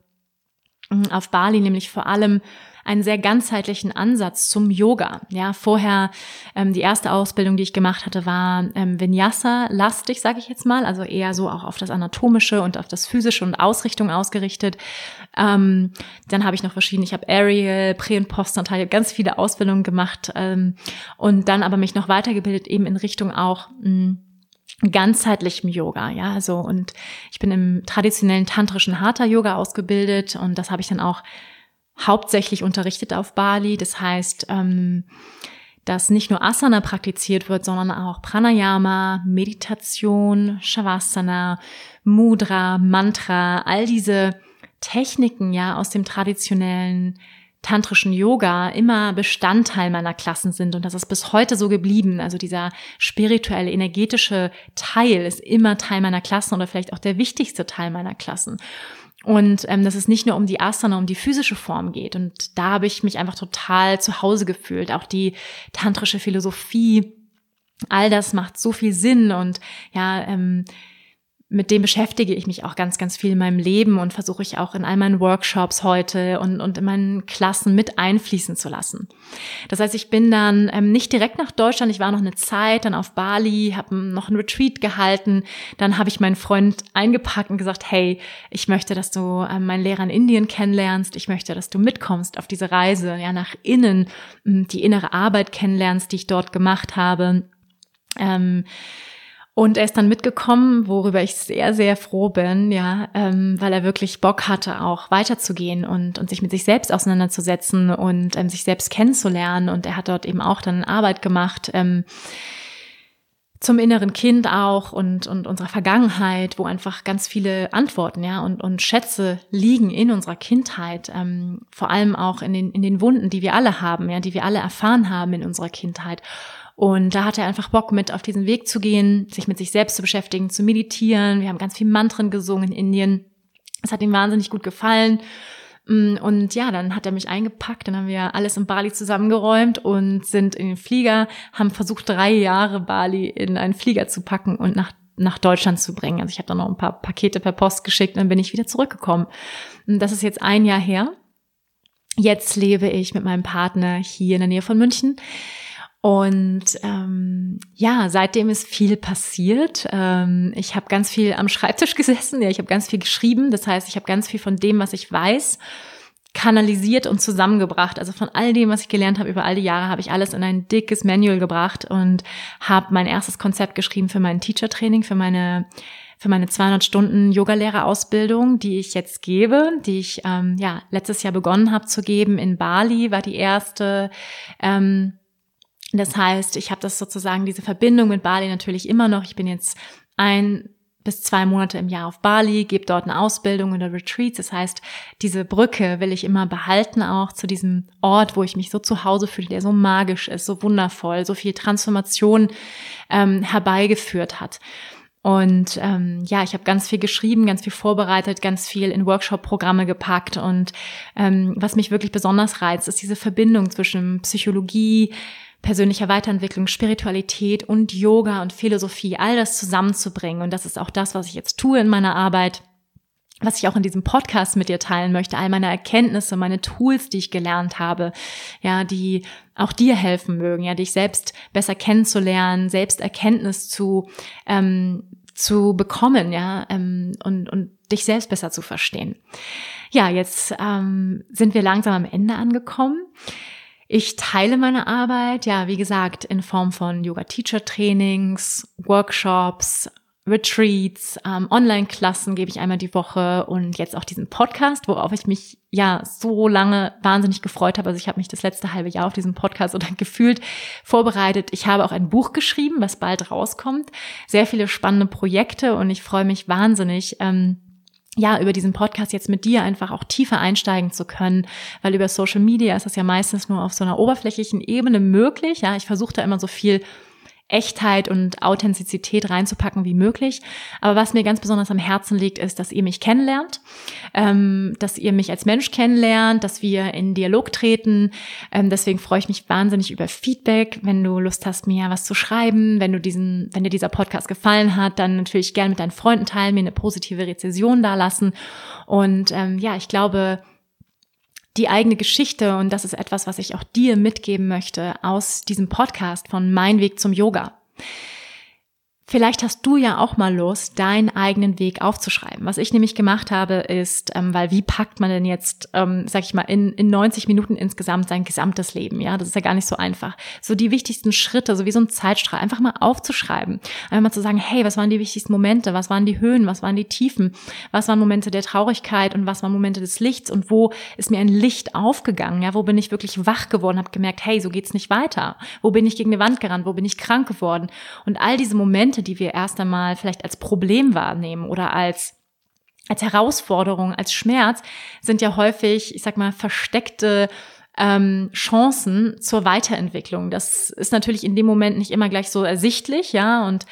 auf Bali, nämlich vor allem einen sehr ganzheitlichen Ansatz zum Yoga. Ja, vorher ähm, die erste Ausbildung, die ich gemacht hatte, war ähm, Vinyasa-lastig, sage ich jetzt mal, also eher so auch auf das Anatomische und auf das Physische und Ausrichtung ausgerichtet. Ähm, dann habe ich noch verschiedene, ich habe Aerial, Prä- und Postnatal, ganz viele Ausbildungen gemacht ähm, und dann aber mich noch weitergebildet eben in Richtung auch mh, ganzheitlichem Yoga, ja, so und ich bin im traditionellen tantrischen Hatha Yoga ausgebildet und das habe ich dann auch hauptsächlich unterrichtet auf Bali. Das heißt, ähm, dass nicht nur Asana praktiziert wird, sondern auch Pranayama, Meditation, Shavasana, Mudra, Mantra, all diese Techniken ja aus dem traditionellen tantrischen Yoga immer Bestandteil meiner Klassen sind und das ist bis heute so geblieben. Also dieser spirituelle, energetische Teil ist immer Teil meiner Klassen oder vielleicht auch der wichtigste Teil meiner Klassen. Und ähm, dass es nicht nur um die Asana, um die physische Form geht. Und da habe ich mich einfach total zu Hause gefühlt. Auch die tantrische Philosophie, all das macht so viel Sinn. Und ja, ähm, mit dem beschäftige ich mich auch ganz, ganz viel in meinem Leben und versuche ich auch in all meinen Workshops heute und, und in meinen Klassen mit einfließen zu lassen. Das heißt, ich bin dann ähm, nicht direkt nach Deutschland, ich war noch eine Zeit dann auf Bali, habe noch ein Retreat gehalten, dann habe ich meinen Freund eingepackt und gesagt, hey, ich möchte, dass du ähm, meinen Lehrer in Indien kennenlernst, ich möchte, dass du mitkommst auf diese Reise, ja, nach innen, die innere Arbeit kennenlernst, die ich dort gemacht habe. Ähm, und er ist dann mitgekommen, worüber ich sehr, sehr froh bin, ja, ähm, weil er wirklich Bock hatte, auch weiterzugehen und, und sich mit sich selbst auseinanderzusetzen und ähm, sich selbst kennenzulernen. Und er hat dort eben auch dann Arbeit gemacht. Ähm, zum inneren Kind auch und, und unserer Vergangenheit, wo einfach ganz viele Antworten, ja, und, und Schätze liegen in unserer Kindheit, ähm, vor allem auch in den, in den Wunden, die wir alle haben, ja, die wir alle erfahren haben in unserer Kindheit. Und da hat er einfach Bock mit auf diesen Weg zu gehen, sich mit sich selbst zu beschäftigen, zu meditieren. Wir haben ganz viel Mantren gesungen in Indien. Es hat ihm wahnsinnig gut gefallen. Mm, und ja, dann hat er mich eingepackt, dann haben wir alles in Bali zusammengeräumt und sind in den Flieger, haben versucht, drei Jahre Bali in einen Flieger zu packen und nach, nach Deutschland zu bringen. Also ich habe dann noch ein paar Pakete per Post geschickt und dann bin ich wieder zurückgekommen. Und das ist jetzt ein Jahr her. Jetzt lebe ich mit meinem Partner hier in der Nähe von München. Und ähm, ja, seitdem ist viel passiert. Ähm, ich habe ganz viel am Schreibtisch gesessen, ja, ich habe ganz viel geschrieben. Das heißt, ich habe ganz viel von dem, was ich weiß, kanalisiert und zusammengebracht. Also von all dem, was ich gelernt habe über all die Jahre, habe ich alles in ein dickes Manual gebracht und habe mein erstes Konzept geschrieben für mein Teacher-Training, für meine für meine 200 Stunden Yogalehrerausbildung, die ich jetzt gebe, die ich ähm, ja letztes Jahr begonnen habe zu geben in Bali, war die erste. Ähm, das heißt, ich habe das sozusagen, diese Verbindung mit Bali natürlich immer noch. Ich bin jetzt ein bis zwei Monate im Jahr auf Bali, gebe dort eine Ausbildung oder Retreats. Das heißt, diese Brücke will ich immer behalten, auch zu diesem Ort, wo ich mich so zu Hause fühle, der so magisch ist, so wundervoll, so viel Transformation ähm, herbeigeführt hat. Und ähm, ja, ich habe ganz viel geschrieben, ganz viel vorbereitet, ganz viel in Workshop-Programme gepackt. Und ähm, was mich wirklich besonders reizt, ist diese Verbindung zwischen Psychologie, persönlicher Weiterentwicklung, Spiritualität und Yoga und Philosophie, all das zusammenzubringen. Und das ist auch das, was ich jetzt tue in meiner Arbeit was ich auch in diesem Podcast mit dir teilen möchte, all meine Erkenntnisse, meine Tools, die ich gelernt habe, ja, die auch dir helfen mögen, ja, dich selbst besser kennenzulernen, Selbsterkenntnis zu ähm, zu bekommen, ja, ähm, und und dich selbst besser zu verstehen. Ja, jetzt ähm, sind wir langsam am Ende angekommen. Ich teile meine Arbeit, ja, wie gesagt, in Form von Yoga-Teacher-Trainings, Workshops, Retreats, ähm, Online-Klassen gebe ich einmal die Woche und jetzt auch diesen Podcast, worauf ich mich ja so lange wahnsinnig gefreut habe. Also ich habe mich das letzte halbe Jahr auf diesen Podcast oder gefühlt vorbereitet. Ich habe auch ein Buch geschrieben, was bald rauskommt. Sehr viele spannende Projekte und ich freue mich wahnsinnig. Ähm, ja, über diesen Podcast jetzt mit dir einfach auch tiefer einsteigen zu können, weil über Social Media ist das ja meistens nur auf so einer oberflächlichen Ebene möglich. Ja, ich versuche da immer so viel Echtheit und Authentizität reinzupacken wie möglich. Aber was mir ganz besonders am Herzen liegt, ist, dass ihr mich kennenlernt, ähm, dass ihr mich als Mensch kennenlernt, dass wir in Dialog treten. Ähm, deswegen freue ich mich wahnsinnig über Feedback. Wenn du Lust hast, mir was zu schreiben, wenn du diesen, wenn dir dieser Podcast gefallen hat, dann natürlich gerne mit deinen Freunden teilen, mir eine positive Rezession dalassen. Und ähm, ja, ich glaube, die eigene Geschichte und das ist etwas, was ich auch dir mitgeben möchte aus diesem Podcast von Mein Weg zum Yoga. Vielleicht hast du ja auch mal Lust, deinen eigenen Weg aufzuschreiben. Was ich nämlich gemacht habe, ist, ähm, weil wie packt man denn jetzt, ähm, sag ich mal, in, in 90 Minuten insgesamt sein gesamtes Leben? Ja, das ist ja gar nicht so einfach. So die wichtigsten Schritte, so wie so ein Zeitstrahl, einfach mal aufzuschreiben. Einfach mal zu sagen, hey, was waren die wichtigsten Momente? Was waren die Höhen? Was waren die Tiefen? Was waren Momente der Traurigkeit und was waren Momente des Lichts? Und wo ist mir ein Licht aufgegangen? Ja, wo bin ich wirklich wach geworden? Habe gemerkt, hey, so geht's nicht weiter. Wo bin ich gegen eine Wand gerannt? Wo bin ich krank geworden? Und all diese Momente Momente, die wir erst einmal vielleicht als Problem wahrnehmen oder als als Herausforderung, als Schmerz, sind ja häufig, ich sag mal, versteckte ähm, Chancen zur Weiterentwicklung. Das ist natürlich in dem Moment nicht immer gleich so ersichtlich, ja, und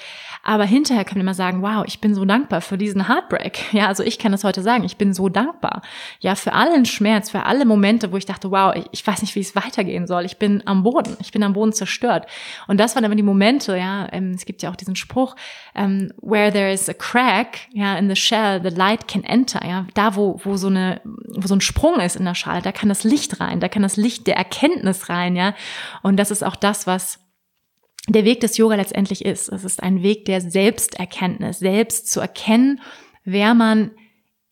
aber hinterher kann man immer sagen, wow, ich bin so dankbar für diesen Heartbreak. Ja, also ich kann das heute sagen, ich bin so dankbar. Ja, für allen Schmerz, für alle Momente, wo ich dachte, wow, ich, ich weiß nicht, wie es weitergehen soll. Ich bin am Boden, ich bin am Boden zerstört. Und das waren aber die Momente, ja, ähm, es gibt ja auch diesen Spruch, ähm, where there is a crack, ja, in the shell, the light can enter. Ja, da wo wo so eine wo so ein Sprung ist in der Schale, da kann das Licht rein, da kann das Licht der Erkenntnis rein, ja. Und das ist auch das, was der Weg des Yoga letztendlich ist. Es ist ein Weg der Selbsterkenntnis, selbst zu erkennen, wer man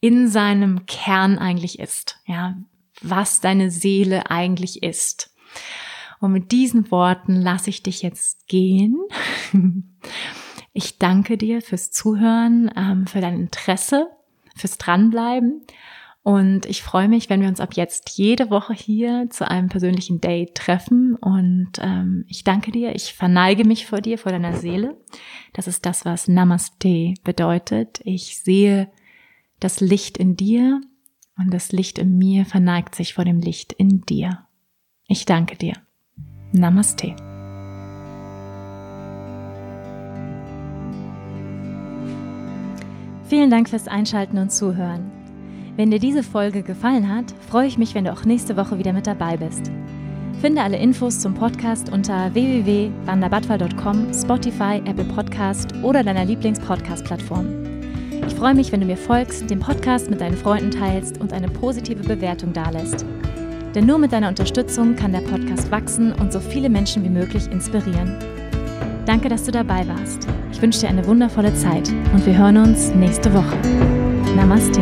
in seinem Kern eigentlich ist, ja, was deine Seele eigentlich ist. Und mit diesen Worten lasse ich dich jetzt gehen. Ich danke dir fürs Zuhören, ähm, für dein Interesse, fürs Dranbleiben und ich freue mich, wenn wir uns ab jetzt jede Woche hier zu einem persönlichen Date treffen. Und ähm, ich danke dir, ich verneige mich vor dir, vor deiner Seele. Das ist das, was Namaste bedeutet. Ich sehe das Licht in dir und das Licht in mir verneigt sich vor dem Licht in dir. Ich danke dir. Namaste. Vielen Dank fürs Einschalten und Zuhören. Wenn dir diese Folge gefallen hat, freue ich mich, wenn du auch nächste Woche wieder mit dabei bist. Finde alle Infos zum Podcast unter www.wanderbadwal.com, Spotify, Apple Podcast oder deiner Lieblings-Podcast-Plattform. Ich freue mich, wenn du mir folgst, den Podcast mit deinen Freunden teilst und eine positive Bewertung dalässt. Denn nur mit deiner Unterstützung kann der Podcast wachsen und so viele Menschen wie möglich inspirieren. Danke, dass du dabei warst. Ich wünsche dir eine wundervolle Zeit und wir hören uns nächste Woche. Namaste.